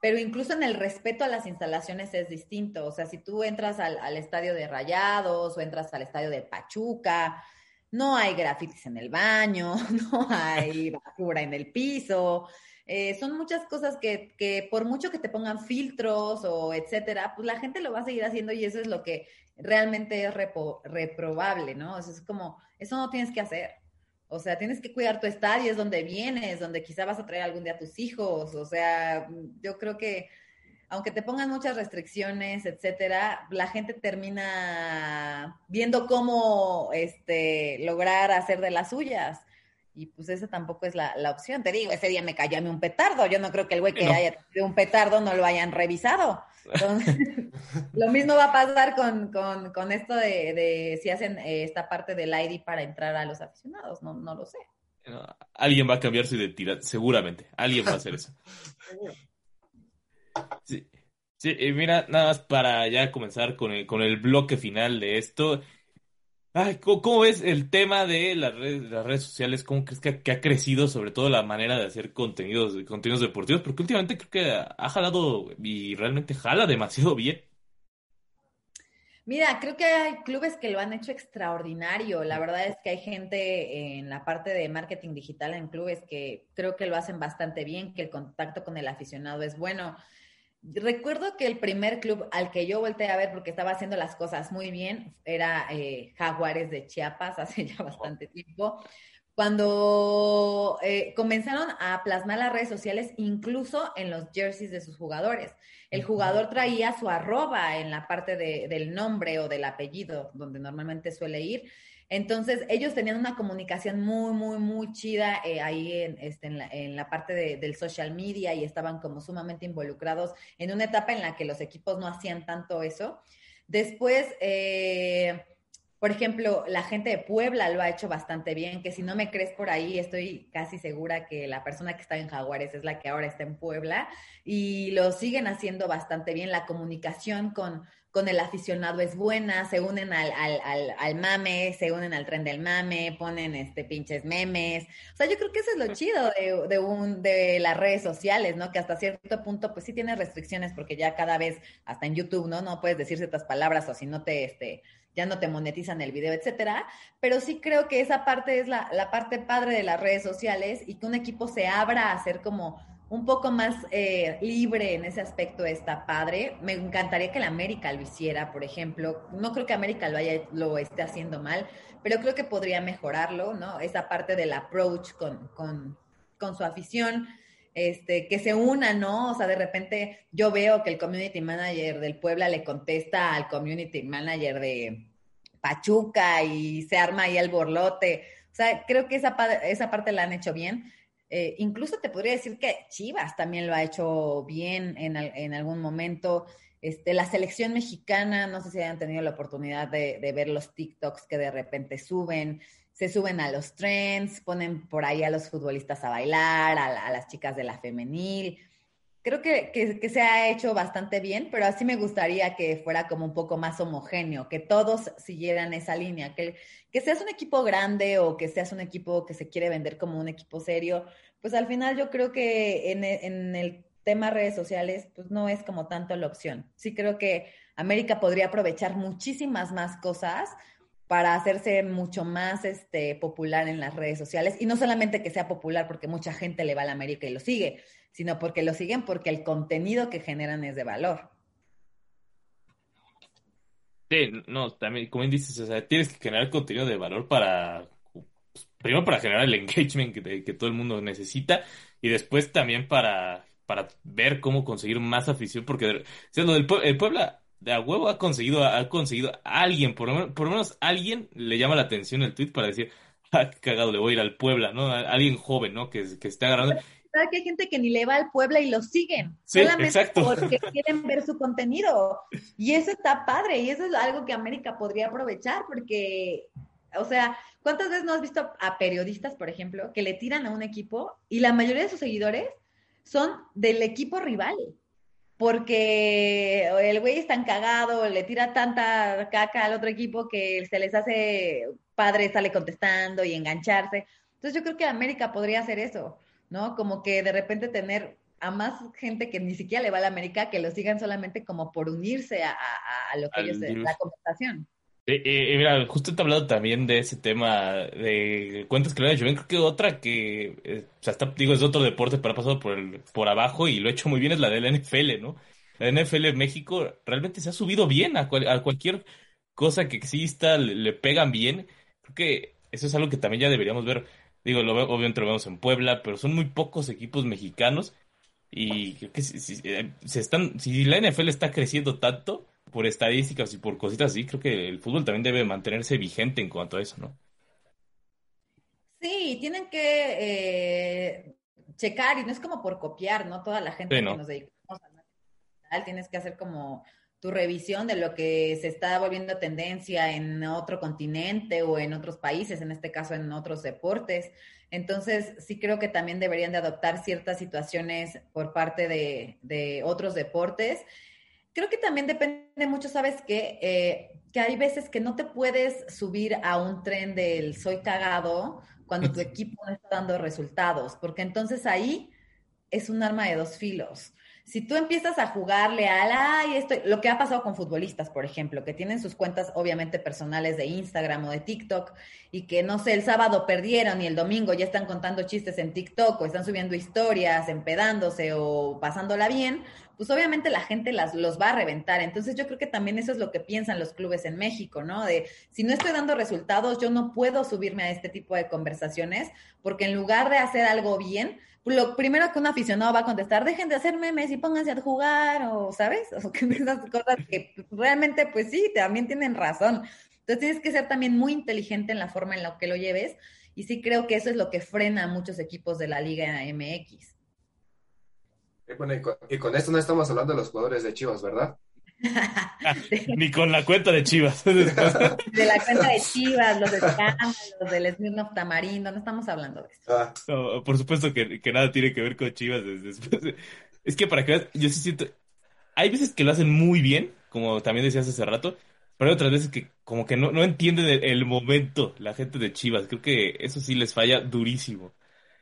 Speaker 6: pero incluso en el respeto a las instalaciones es distinto. O sea, si tú entras al, al estadio de Rayados o entras al estadio de Pachuca, no hay grafitis en el baño, [laughs] no hay basura en el piso. Eh, son muchas cosas que, que, por mucho que te pongan filtros o etcétera, pues la gente lo va a seguir haciendo y eso es lo que realmente es reprobable, ¿no? O sea, es como, eso no tienes que hacer. O sea, tienes que cuidar tu estadio, es donde vienes, donde quizá vas a traer algún día a tus hijos. O sea, yo creo que aunque te pongan muchas restricciones, etcétera, la gente termina viendo cómo este, lograr hacer de las suyas. Y pues esa tampoco es la, opción. Te digo, ese día me cayó a mí un petardo. Yo no creo que el güey que haya tenido un petardo no lo hayan revisado. [laughs] lo mismo va a pasar con, esto de, si hacen eh, esta parte del ID para entrar a los aficionados. No, no lo sé.
Speaker 2: alguien va a cambiar su identidad, seguramente. Alguien va a hacer eso. [laughs] Sí, sí, mira, nada más para ya comenzar con el, con el bloque final de esto. Ay, ¿cómo, ves el tema de las redes, las redes sociales? ¿Cómo crees que, ha crecido sobre todo la manera de hacer contenidos, contenidos deportivos? Porque últimamente creo que ha jalado y realmente jala demasiado bien.
Speaker 6: Mira, creo que hay clubes que lo han hecho extraordinario. La verdad es que hay gente en la parte de marketing digital en clubes que creo que lo hacen bastante bien, que el contacto con el aficionado es bueno. Recuerdo que el primer club al que yo volteé a ver porque estaba haciendo las cosas muy bien era eh, Jaguares de Chiapas [laughs] hace ya bastante tiempo. Cuando eh, comenzaron a plasmar las redes sociales, incluso en los jerseys de sus jugadores. El jugador traía su arroba en la parte del nombre o del apellido, donde normalmente suele ir. Entonces, ellos tenían una comunicación muy, muy, muy chida eh, ahí en, este, en, la, parte del social media y estaban como sumamente involucrados en una etapa en la que los equipos no hacían tanto eso. Después, eh, por ejemplo, la gente de Puebla lo ha hecho bastante bien, que si no me crees por ahí, estoy casi segura que la persona que está en Jaguares es la que ahora está en Puebla y lo siguen haciendo bastante bien. La comunicación con, con el aficionado es buena, se unen al, al, al, mame, se unen al tren del mame, ponen este pinches memes. O sea, yo creo que eso es lo chido de, de, un, de las redes sociales, ¿no? Que hasta cierto punto, pues sí tiene restricciones, porque ya cada vez, hasta en YouTube, ¿no? No puedes decir ciertas palabras o si no te, este, ya no te monetizan el video, etcétera. Pero sí creo que esa parte es la, la parte padre de las redes sociales y que un equipo se abra a hacer como un poco más eh, libre en ese aspecto está padre. Me encantaría que la América lo hiciera, por ejemplo. No creo que América lo, haya, lo esté haciendo mal, pero creo que podría mejorarlo, ¿no? Esa parte del approach con, con, con su afición. Este, que se una, ¿no? O sea, de repente yo veo que el community manager del Puebla le contesta al community manager de Pachuca y se arma ahí el borlote. O sea, creo que esa, esa parte la han hecho bien. Eh, incluso te podría decir que Chivas también lo ha hecho bien en, en, algún momento. Este, la selección mexicana, no sé si hayan tenido la oportunidad de, ver los TikToks que de repente suben, se suben a los trends, ponen por ahí a los futbolistas a bailar, a, las chicas de la femenil. Creo que, que, se ha hecho bastante bien, pero así me gustaría que fuera como un poco más homogéneo, que todos siguieran esa línea, que, que seas un equipo grande o que seas un equipo que se quiere vender como un equipo serio, pues al final yo creo que en, e, en el tema redes sociales, pues no es como tanto la opción. Sí creo que América podría aprovechar muchísimas más cosas para hacerse mucho más este, popular en las redes sociales. Y no solamente que sea popular porque mucha gente le va a la América y lo sigue, sino porque lo siguen porque el contenido que generan es de valor.
Speaker 2: Sí, no, también, como dices, o sea, tienes que generar contenido de valor para, pues, primero para generar el [laughs] engagement que, que, todo el mundo necesita y después también para, para ver cómo conseguir más afición, porque o el Puebla de a huevo ha conseguido, ha conseguido a alguien, por lo, menos, por lo menos alguien le llama la atención el tweet para decir, ah, qué cagado, le voy a ir al Puebla, ¿no? alguien joven, ¿no? Que, que esté agarrando
Speaker 6: que hay gente que ni le va al Puebla y lo siguen, solamente porque quieren ver su contenido. Y eso está padre, y eso es algo que América podría aprovechar, porque, o sea, ¿cuántas veces no has visto a periodistas, por ejemplo, que le tiran a un equipo y la mayoría de sus seguidores son del equipo rival? Porque el güey es tan cagado, le tira tanta caca al otro equipo que se les hace padre sale contestando y engancharse. Entonces yo creo que América podría hacer eso ¿no? Como que de repente tener a más gente que ni siquiera le va a la América que lo sigan solamente como por unirse a, lo que ellos, la conversación.
Speaker 2: Y, mira, justo te he hablado también de ese tema de cuentas que le han. Creo que otra que, eh, o sea, está, digo, es otro deporte, pero ha pasado por, el, por abajo y lo ha hecho muy bien es la de la NFL, ¿no? La NFL en México realmente se ha subido bien a, a cualquier cosa que exista, le, le, pegan bien. Creo que eso es algo que también ya deberíamos ver Digo, lo, obviamente lo vemos en Puebla, pero son muy pocos equipos mexicanos. Y creo que si, eh, se están, si la NFL está creciendo tanto por estadísticas y por cositas así, creo que el fútbol también debe mantenerse vigente en cuanto a eso, ¿no?
Speaker 6: Sí, tienen que eh, checar y no es como por copiar, ¿no? Toda la gente que nos dedicamos al tienes que hacer como tu revisión de lo que se está volviendo tendencia en otro continente o en otros países, en este caso en otros deportes. Entonces, sí creo que también deberían de adoptar ciertas situaciones por parte de, otros deportes. Creo que también depende mucho, ¿sabes qué? Eh, que hay veces que no te puedes subir a un tren del soy cagado cuando tu [laughs] equipo no está dando resultados, porque entonces ahí es un arma de dos filos. Si tú empiezas a jugarle al, ay, esto, lo que ha pasado con futbolistas, por ejemplo, que tienen sus cuentas obviamente personales de Instagram o de TikTok y que, no sé, el sábado perdieron y el domingo ya están contando chistes en TikTok o están subiendo historias, empedándose o pasándola bien, pues obviamente la gente las, los va a reventar. Entonces yo creo que también eso es lo que piensan los clubes en México, ¿no? De si no estoy dando resultados, yo no puedo subirme a este tipo de conversaciones porque en lugar de hacer algo bien, lo primero que un aficionado va a contestar, dejen de hacer memes y pónganse a jugar, o, ¿sabes? O que [laughs] esas cosas que realmente, pues sí, también tienen razón. Entonces tienes que ser también muy inteligente en la forma en la que lo lleves, y sí creo que eso es lo que frena a muchos equipos de la Liga MX.
Speaker 5: Y, con, esto no estamos hablando de los jugadores de Chivas, ¿verdad? [laughs]
Speaker 2: Ni con la cuenta de Chivas. [laughs]
Speaker 6: de la cuenta de Chivas, los de Tama, los del Smirnoff Tamarindo, no estamos hablando de eso.
Speaker 2: Ah. por supuesto que, nada tiene que ver con Chivas. Es que para que yo sí siento, hay veces que lo hacen muy bien, como también decías hace rato, pero hay otras veces que como que no, no entienden el, momento la gente de Chivas. Creo que eso sí les falla durísimo.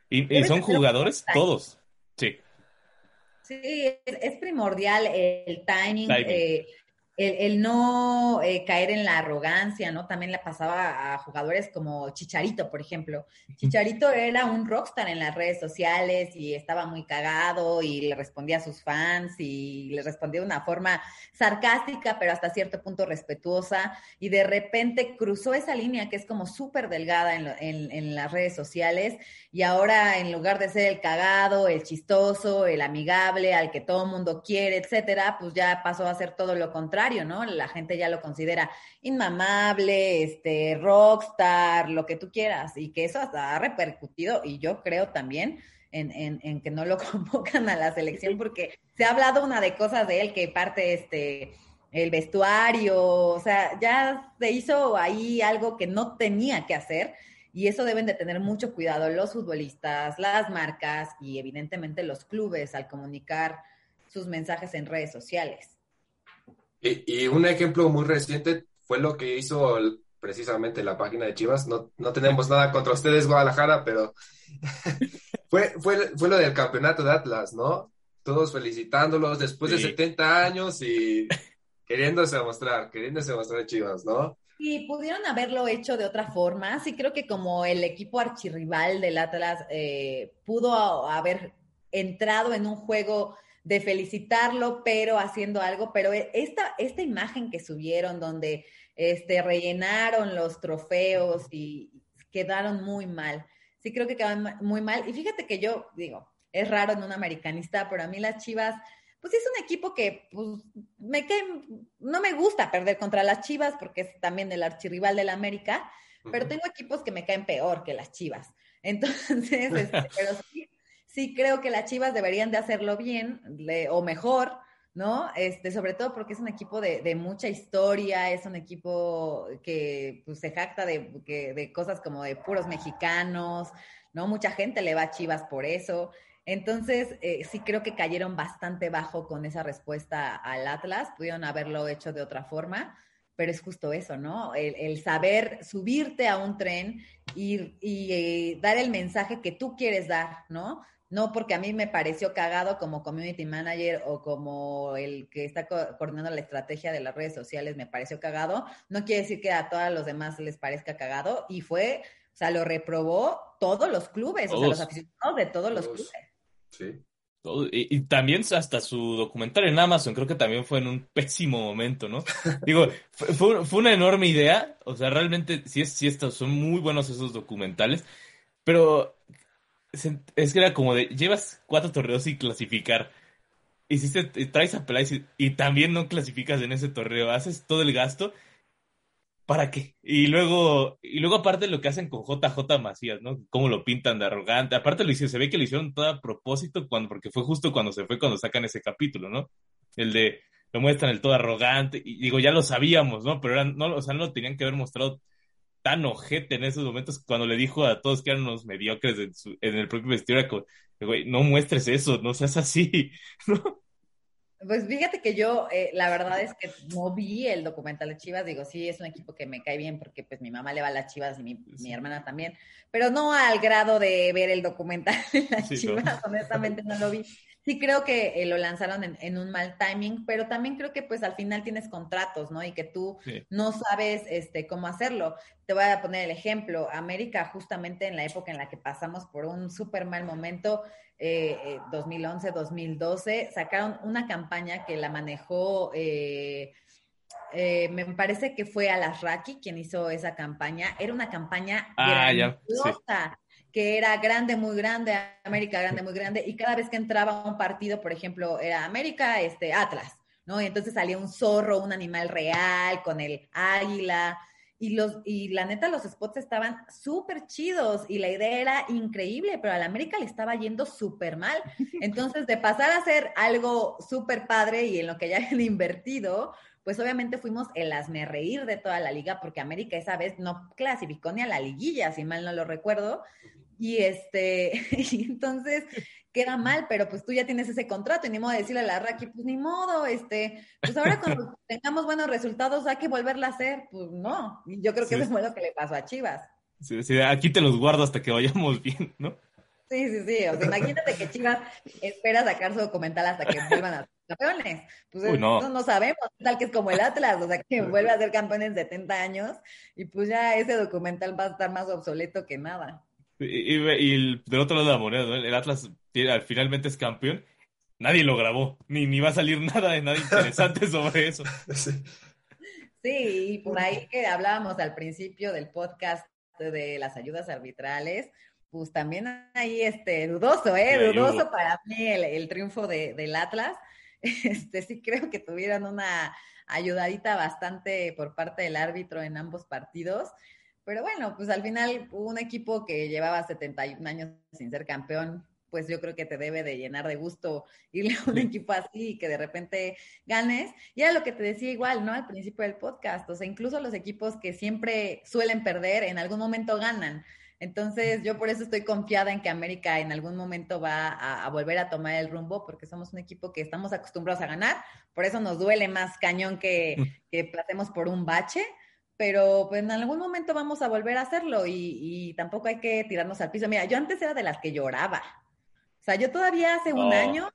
Speaker 2: Y, y son jugadores todos. Sí.
Speaker 6: Sí, es, primordial el timing, eh, el, no eh, caer en la arrogancia, ¿no? También le pasaba a jugadores como Chicharito, por ejemplo. Chicharito era un rockstar en las redes sociales y estaba muy cagado y le respondía a sus fans y le respondía de una forma sarcástica, pero hasta cierto punto respetuosa. Y de repente cruzó esa línea que es como súper delgada en, en las redes sociales y ahora en lugar de ser el cagado, el chistoso, el amigable, al que todo el mundo quiere, etcétera, pues ya pasó a ser todo lo contrario ¿no? La gente ya lo considera inmamable, este, rockstar, lo que tú quieras, y que eso hasta ha repercutido, y yo creo también en, que no lo [laughs] convocan a la selección, porque se ha hablado una de cosas de él que parte este el vestuario, o sea, ya se hizo ahí algo que no tenía que hacer y eso deben de tener mucho cuidado los futbolistas, las marcas y evidentemente los clubes al comunicar sus mensajes en redes sociales.
Speaker 5: Y, un ejemplo muy reciente fue lo que hizo precisamente la página de Chivas. No, no tenemos nada contra ustedes, Guadalajara, pero [laughs] fue, fue, fue lo del campeonato de Atlas, ¿no? Todos felicitándolos después de 70 años y queriéndose mostrar, queriéndose mostrar Chivas, ¿no?
Speaker 6: Y pudieron haberlo hecho de otra forma. Sí, creo que como el equipo archirrival del Atlas eh, pudo haber entrado en un juego de felicitarlo, pero haciendo algo, pero e, esta, esta imagen que subieron donde este, rellenaron los trofeos y quedaron muy mal. Sí creo que quedaron muy mal. Y fíjate que yo digo, es raro en un americanista, pero a mí las Chivas, pues es un equipo que pues, me cae, no me gusta perder contra las Chivas porque es también el archirrival de la América, pero tengo equipos que me caen peor que las Chivas. [laughs] Entonces, este, [laughs] pero sí, sí creo que las Chivas deberían de hacerlo bien o mejor, ¿no? Este, sobre todo porque es un equipo de, mucha historia, es un equipo que pues, se jacta de, de cosas como de puros mexicanos, ¿no? Mucha gente le va a Chivas por eso. Entonces, eh, sí creo que cayeron bastante bajo con esa respuesta al Atlas, pudieron haberlo hecho de otra forma, pero es justo eso, ¿no? El, saber subirte a un tren y, y eh, dar el mensaje que tú quieres dar, ¿no? No porque a mí me pareció cagado como community manager o como el que está coordinando la estrategia de las redes sociales me pareció cagado, no quiere decir que a todos los demás les parezca cagado y fue, o sea, lo reprobó todos los clubes, o sea, los aficionados de todos, los clubes.
Speaker 5: Sí.
Speaker 2: Y, también hasta su documental en Amazon, creo que también fue en un pésimo momento, ¿no? [laughs] Digo, fue, fue, una enorme idea, o sea, realmente sí, es, sí estos son muy buenos esos documentales, pero es que era como de, llevas cuatro torneos sin clasificar. Hiciste, traes a Peláez y, también no clasificas en ese torneo. Haces todo el gasto. ¿Para qué? Y luego, y luego aparte lo que hacen con JJ Macías, ¿no? Cómo lo pintan de arrogante. Aparte lo hicieron, se ve que lo hicieron todo a propósito cuando, porque fue justo cuando se fue cuando sacan ese capítulo, ¿no? El de, lo muestran el todo arrogante. Y digo, ya lo sabíamos, ¿no? Pero no, o sea, no lo tenían que haber mostrado tan ojete en esos momentos cuando le dijo a todos que eran unos mediocres en, el propio vestido, güey, no muestres eso, no seas así, [laughs] ¿no?
Speaker 6: Pues fíjate que yo, eh, la verdad es que no vi el documental de Chivas. Digo, sí, es un equipo que me cae bien porque pues mi mamá le va a las Chivas y mi, mi hermana también. Pero no al grado de ver el documental de las
Speaker 2: Sí,
Speaker 6: Chivas,
Speaker 2: ¿no?
Speaker 6: honestamente no lo vi. Sí creo que eh, lo lanzaron en, en un mal timing, pero también creo que pues al final tienes contratos, ¿no? Y que tú
Speaker 2: Sí.
Speaker 6: no sabes este, cómo hacerlo. Te voy a poner el ejemplo. América, justamente en la época en la que pasamos por un súper mal momento, eh, eh, 2011, 2012, sacaron una campaña que la manejó, eh, eh, me parece que fue Alasraki quien hizo esa campaña. Era una campaña
Speaker 2: Ah, ya, sí.
Speaker 6: Que era grande, muy grande, América grande, muy grande, y cada vez que entraba un partido, por ejemplo, era América, este, Atlas, ¿no? Y entonces salía un zorro, un animal real, con el águila, y, los, y la neta, los spots estaban súper chidos y la idea era increíble, pero a la América le estaba yendo súper mal. [laughs] Entonces, de pasar a ser algo súper padre y en lo que ya habían invertido, pues obviamente fuimos el hazme reír de toda la liga, porque América esa vez no clasificó ni a la liguilla, si mal no lo recuerdo. Y este, [laughs] y entonces queda mal, pero pues tú ya tienes ese contrato y ni modo de decirle a la Raki, pues ni modo, este, pues ahora cuando [laughs] tengamos buenos resultados hay que volverla a hacer, pues no. Y yo creo que
Speaker 2: Sí.
Speaker 6: eso fue lo que le pasó a Chivas.
Speaker 2: Sí, sí, aquí te los guardo hasta que vayamos bien, ¿no?
Speaker 6: Sí, sí, sí. O sea, imagínate que Chivas espera sacar su documental hasta que vuelvan a ser campeones. Pues
Speaker 2: Uy, no.
Speaker 6: no. sabemos, tal que es como el Atlas, o sea, que vuelve a ser campeón en 70 años y pues ya ese documental va a estar más obsoleto que nada.
Speaker 2: Y, y- y el- del otro lado de la moneda, ¿no? El Atlas finalmente es campeón. Nadie lo grabó, ni, ni va a salir [laughs] nada de nada interesante sobre eso. [laughs]
Speaker 5: Sí.
Speaker 6: Sí, y por ahí que hablábamos al principio del podcast de las ayudas arbitrales, pues también ahí este dudoso, ¿eh? Dudoso para mí el, el triunfo de, del Atlas. [laughs] Este sí creo que tuvieron una ayudadita bastante por parte del árbitro en ambos partidos. Pero bueno, pues al final un equipo que llevaba 71 años sin ser campeón, pues yo creo que te debe de llenar de gusto irle a un
Speaker 2: Sí.
Speaker 6: equipo así y que de repente ganes. Y era lo que te decía igual, ¿no? Al principio del podcast. O sea, incluso los equipos que siempre suelen perder, en algún momento ganan. Entonces, yo por eso estoy confiada en que América en algún momento va a, a volver a tomar el rumbo, porque somos un equipo que estamos acostumbrados a ganar. Por eso nos duele más cañón que, que pasemos por un bache. Pero pues en algún momento vamos a volver a hacerlo y, y tampoco hay que tirarnos al piso. Mira, yo antes era de las que lloraba. O sea, yo todavía hace un
Speaker 2: Oh.
Speaker 6: año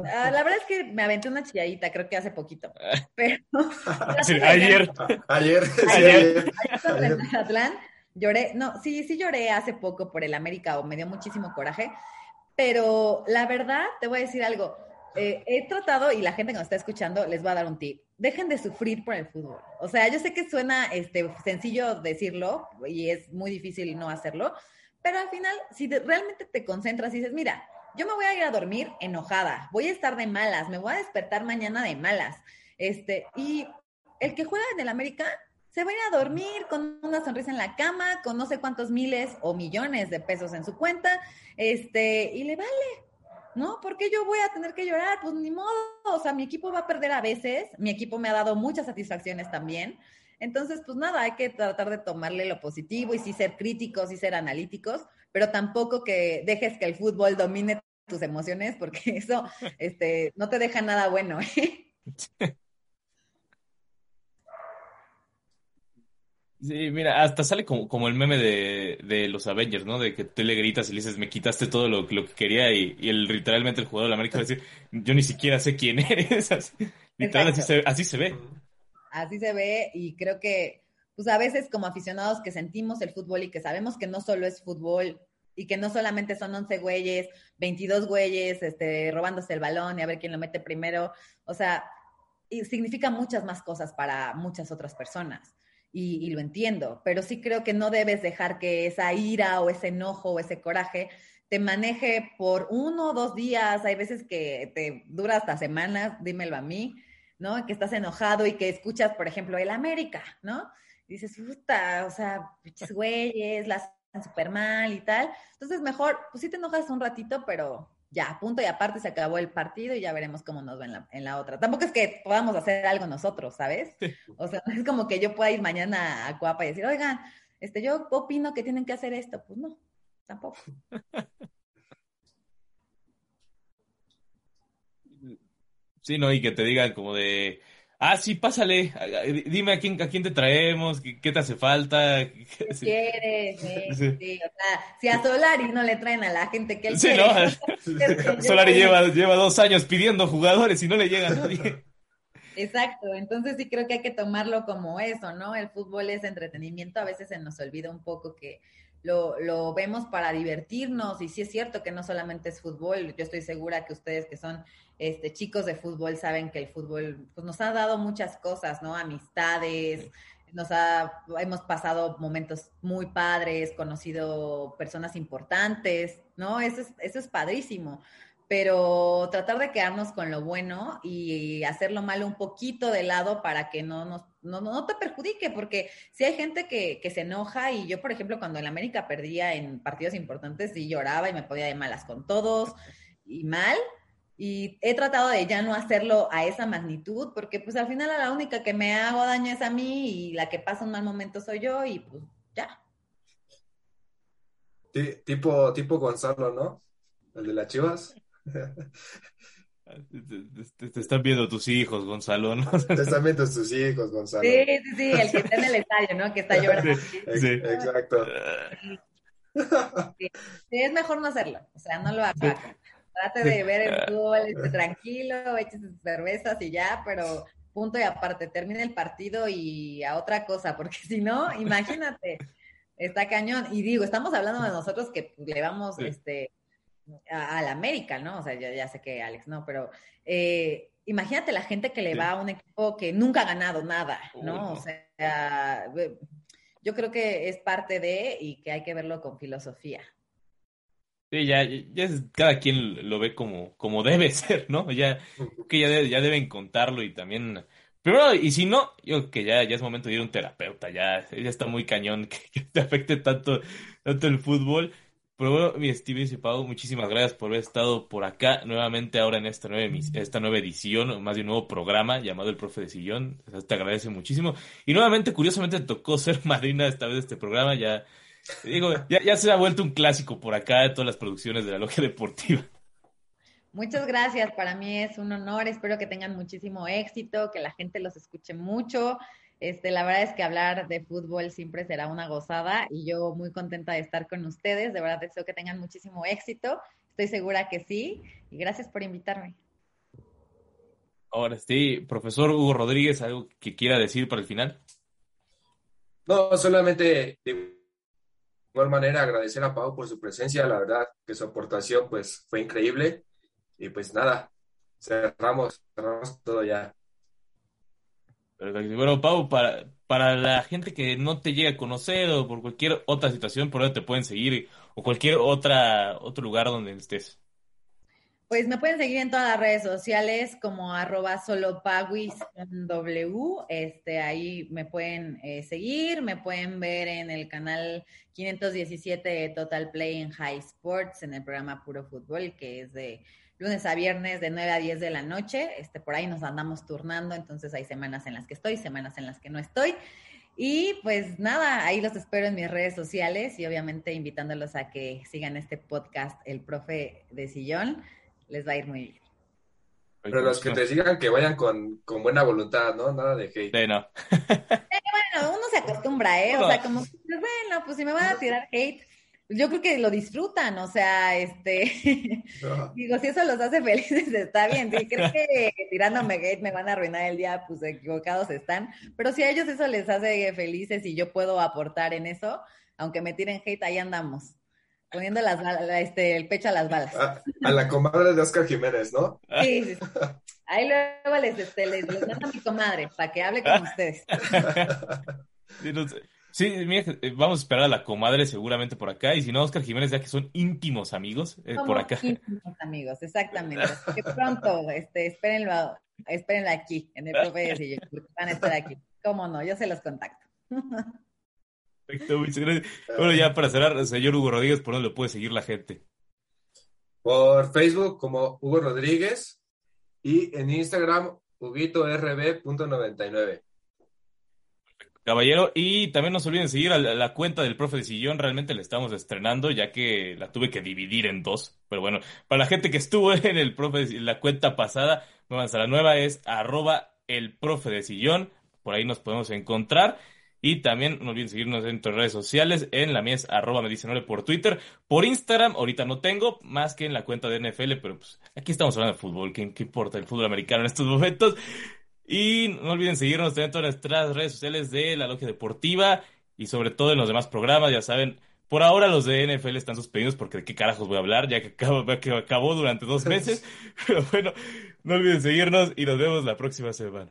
Speaker 6: Ah, la verdad es que me aventé una chilladita, creo que hace poquito. [laughs] Pero [laughs]
Speaker 2: Sí, ayer.
Speaker 5: Ayer, sí,
Speaker 2: Ayer.
Speaker 5: ayer.
Speaker 6: Mazatlán, lloré, no, sí, sí lloré hace poco por el América, o me dio muchísimo coraje, pero la verdad, te voy a decir algo, eh, he tratado, y la gente que nos está escuchando, les va a dar un tip, dejen de sufrir por el fútbol. O sea, yo sé que suena este, sencillo decirlo, y es muy difícil no hacerlo, pero al final, si realmente te concentras y dices, mira, yo me voy a ir a dormir enojada, voy a estar de malas, me voy a despertar mañana de malas, este, y el que juega en el América se va a ir a dormir con una sonrisa en la cama, con no sé cuántos miles o millones de pesos en su cuenta, este, y le vale, ¿no? Porque yo voy a tener que llorar, pues ni modo, o sea, mi equipo va a perder a veces, mi equipo me ha dado muchas satisfacciones también, entonces, pues nada, hay que tratar de tomarle lo positivo y sí ser críticos y ser analíticos, pero tampoco que dejes que el fútbol domine tus emociones, porque eso, este, no te deja nada bueno, ¿eh? [laughs]
Speaker 2: Sí, mira, hasta sale como, como el meme de, de los Avengers, ¿no? De que tú le gritas y le dices, me quitaste todo lo, lo que quería y, y el, literalmente el jugador de la América va a decir, yo ni siquiera sé quién eres. [laughs] Así, literal, así se, así se ve.
Speaker 6: Así se ve y creo que, pues a veces como aficionados que sentimos el fútbol y que sabemos que no solo es fútbol y que no solamente son 11 güeyes, 22 güeyes, este, robándose el balón y a ver quién lo mete primero, o sea, y significa muchas más cosas para muchas otras personas. Y, y lo entiendo, pero sí creo que no debes dejar que esa ira o ese enojo o ese coraje te maneje por uno o dos días, hay veces que te dura hasta semanas, dímelo a mí, ¿no? Que estás enojado y que escuchas, por ejemplo, el América, ¿no? Y dices, puta, o sea, güeyes, las súper mal y tal. Entonces, mejor, pues sí te enojas un ratito, pero ya, punto y aparte se acabó el partido y ya veremos cómo nos va en la, en la otra. Tampoco es que podamos hacer algo nosotros, ¿sabes? O sea, no es como que yo pueda ir mañana a Cuapa y decir, oigan, este, yo opino que tienen que hacer esto. Pues no, tampoco. [laughs]
Speaker 2: Sí, ¿no? Y que te digan como de, ah, sí, pásale, dime a quién, a quién te traemos, qué, te hace falta.
Speaker 6: ¿Qué quieres? [laughs] Sí, sí. O sea, si a Solari no le traen a la gente que él
Speaker 2: ¿no? [laughs] [laughs] Solari lleva, lleva dos años pidiendo jugadores y no le llega a nadie.
Speaker 6: Exacto, entonces sí creo que hay que tomarlo como eso, ¿no? El fútbol es entretenimiento, a veces se nos olvida un poco que lo, lo, vemos para divertirnos y sí es cierto que no solamente es fútbol, yo estoy segura que ustedes que son este, chicos de fútbol saben que el fútbol pues, nos ha dado muchas cosas, ¿no? Amistades, nos ha, hemos pasado momentos muy padres, conocido personas importantes, ¿no? Eso es, eso es padrísimo pero tratar de quedarnos con lo bueno y hacer lo malo un poquito de lado para que no nos no, no te perjudique, porque si hay gente que, que, se enoja y yo, por ejemplo, cuando el América perdía en partidos importantes, sí lloraba y me podía de malas con todos y mal, y he tratado de ya no hacerlo a esa magnitud, porque pues al final la única que me hago daño es a mí y la que pasa un mal momento soy yo y pues ya.
Speaker 5: Tipo, tipo Gonzalo, ¿no? El de las chivas.
Speaker 2: Te, están viendo tus hijos, Gonzalo, ¿no?
Speaker 5: Te están viendo tus hijos, Gonzalo.
Speaker 6: Sí, sí, sí, el que está en el estadio, ¿no? Que está llorando.
Speaker 5: Sí, exacto.
Speaker 6: Sí. es mejor no hacerlo, o sea, no lo haga. Trate de ver el fútbol este, tranquilo, eche sus cervezas y ya, pero punto y aparte, termine el partido y a otra cosa, porque [laughs] si no, imagínate, está cañón. Y digo, estamos hablando de nosotros que le vamos, este, a, la América, ¿no? O sea, ya, ya sé que Alex no, pero eh, imagínate la gente que le va a un equipo que nunca ha ganado nada, ¿no? O sea, yo creo que es parte de y que hay que verlo con filosofía.
Speaker 2: Sí, ya, ya cada quien lo ve como, como debe [laughs] ser, ¿no? Ya que ya, ya deben contarlo y también Primero, y si no, yo creo que ya, ya es momento de ir a un terapeuta, ya, ya está muy cañón [laughs] que, que te afecte tanto, tanto el fútbol. Pero bueno, mi Steven y Pau, muchísimas gracias por haber estado por acá nuevamente ahora en esta nueva, esta nueva edición, más de un nuevo programa llamado El Profe de Sillón. Te agradece muchísimo. Y nuevamente, curiosamente, tocó ser [laughs] madrina esta vez de este programa. Ya, digo, ya, ya se ha vuelto un clásico por acá de todas las producciones de la Logia Deportiva.
Speaker 6: Muchas gracias, para mí es un honor, espero que tengan muchísimo éxito, que la gente los escuche mucho este, la verdad es que hablar de fútbol siempre será una gozada y yo muy contenta de estar con ustedes. De verdad deseo que tengan muchísimo éxito. Estoy segura que sí. Y gracias por invitarme.
Speaker 2: Ahora sí, profesor Hugo Rodríguez, ¿algo que quiera decir para el final?
Speaker 5: No, solamente de igual manera agradecer a Pau por su presencia. La verdad que su aportación pues fue increíble. Y pues nada, cerramos, cerramos todo ya.
Speaker 2: Bueno, Pau, para, para la gente que no te llega a conocer o por cualquier otra situación, por donde te pueden seguir o cualquier otra otro lugar donde estés.
Speaker 6: Pues me pueden seguir en todas las redes sociales como arroba solopaguis W. Este, ahí me pueden eh, seguir, me pueden ver en el canal 517 de Total Play en High Sports, en el programa Puro Fútbol, que es de lunes a viernes de 9 a 10 de la noche. Este, por ahí nos andamos turnando, entonces hay semanas en las que estoy, semanas en las que no estoy. Y pues nada, ahí los espero en mis redes sociales y obviamente invitándolos a que sigan este podcast, El Profe de Sillón. Les va a ir muy bien.
Speaker 5: Pero los que te sigan que vayan con, con buena voluntad, ¿no? Nada de hate.
Speaker 2: Sí, no. [laughs]
Speaker 6: Eh, bueno, uno se acostumbra, ¿eh? O sea, como, bueno, pues si me van a tirar hate, yo creo que lo disfrutan, o sea, este, [laughs] digo, si eso los hace [laughs] felices, está bien. Si creo que tirándome hate me van a arruinar el día, pues equivocados están. Pero si a ellos eso les hace felices y yo puedo aportar en eso, aunque me tiren hate, ahí andamos. Poniendo las este, el pecho a las balas.
Speaker 5: A, la comadre de Oscar Jiménez, ¿no?
Speaker 6: Sí, sí, Ahí luego les, este, les, les mando a mi comadre para que hable con [laughs] ustedes.
Speaker 2: Sí, no sé. Sí, eh, vamos a esperar a la comadre seguramente por acá. Y si no, Oscar Jiménez, ya que son íntimos amigos eh, por acá.
Speaker 6: Íntimos amigos, exactamente. [laughs] que pronto, este, espérenlo, espérenlo aquí, en el profe van a estar aquí. ¿Cómo no? Yo se los contacto. [laughs]
Speaker 2: Perfecto, muchas gracias. Bueno, ya para cerrar, señor Hugo Rodríguez, ¿por dónde lo puede seguir la gente?
Speaker 5: Por Facebook como Hugo Rodríguez y en Instagram, huguitorb.99.
Speaker 2: Caballero, y también no se olviden seguir a la, cuenta del profe de sillón, realmente la estamos estrenando, ya que la tuve que dividir en dos. Pero bueno, para la gente que estuvo [laughs] en el profe de- la cuenta pasada, vamos a la nueva, es arroba el profe de sillón, por ahí nos podemos encontrar. Y también no olviden seguirnos en nuestras redes sociales, en la mía es arroba me dice por Twitter, por Instagram, ahorita no tengo, más que en la cuenta de NFL, pero pues aquí estamos hablando de fútbol, ¿qué, qué importa el fútbol americano en estos momentos? Y no olviden seguirnos en todas nuestras redes sociales de La Logia Deportiva y sobre todo en los demás programas, ya saben. Por ahora los de NFL están suspendidos porque de qué carajos voy a hablar, ya que acabo, [laughs] que acabó durante dos meses. [laughs] Pero bueno, no olviden seguirnos y nos vemos la próxima semana.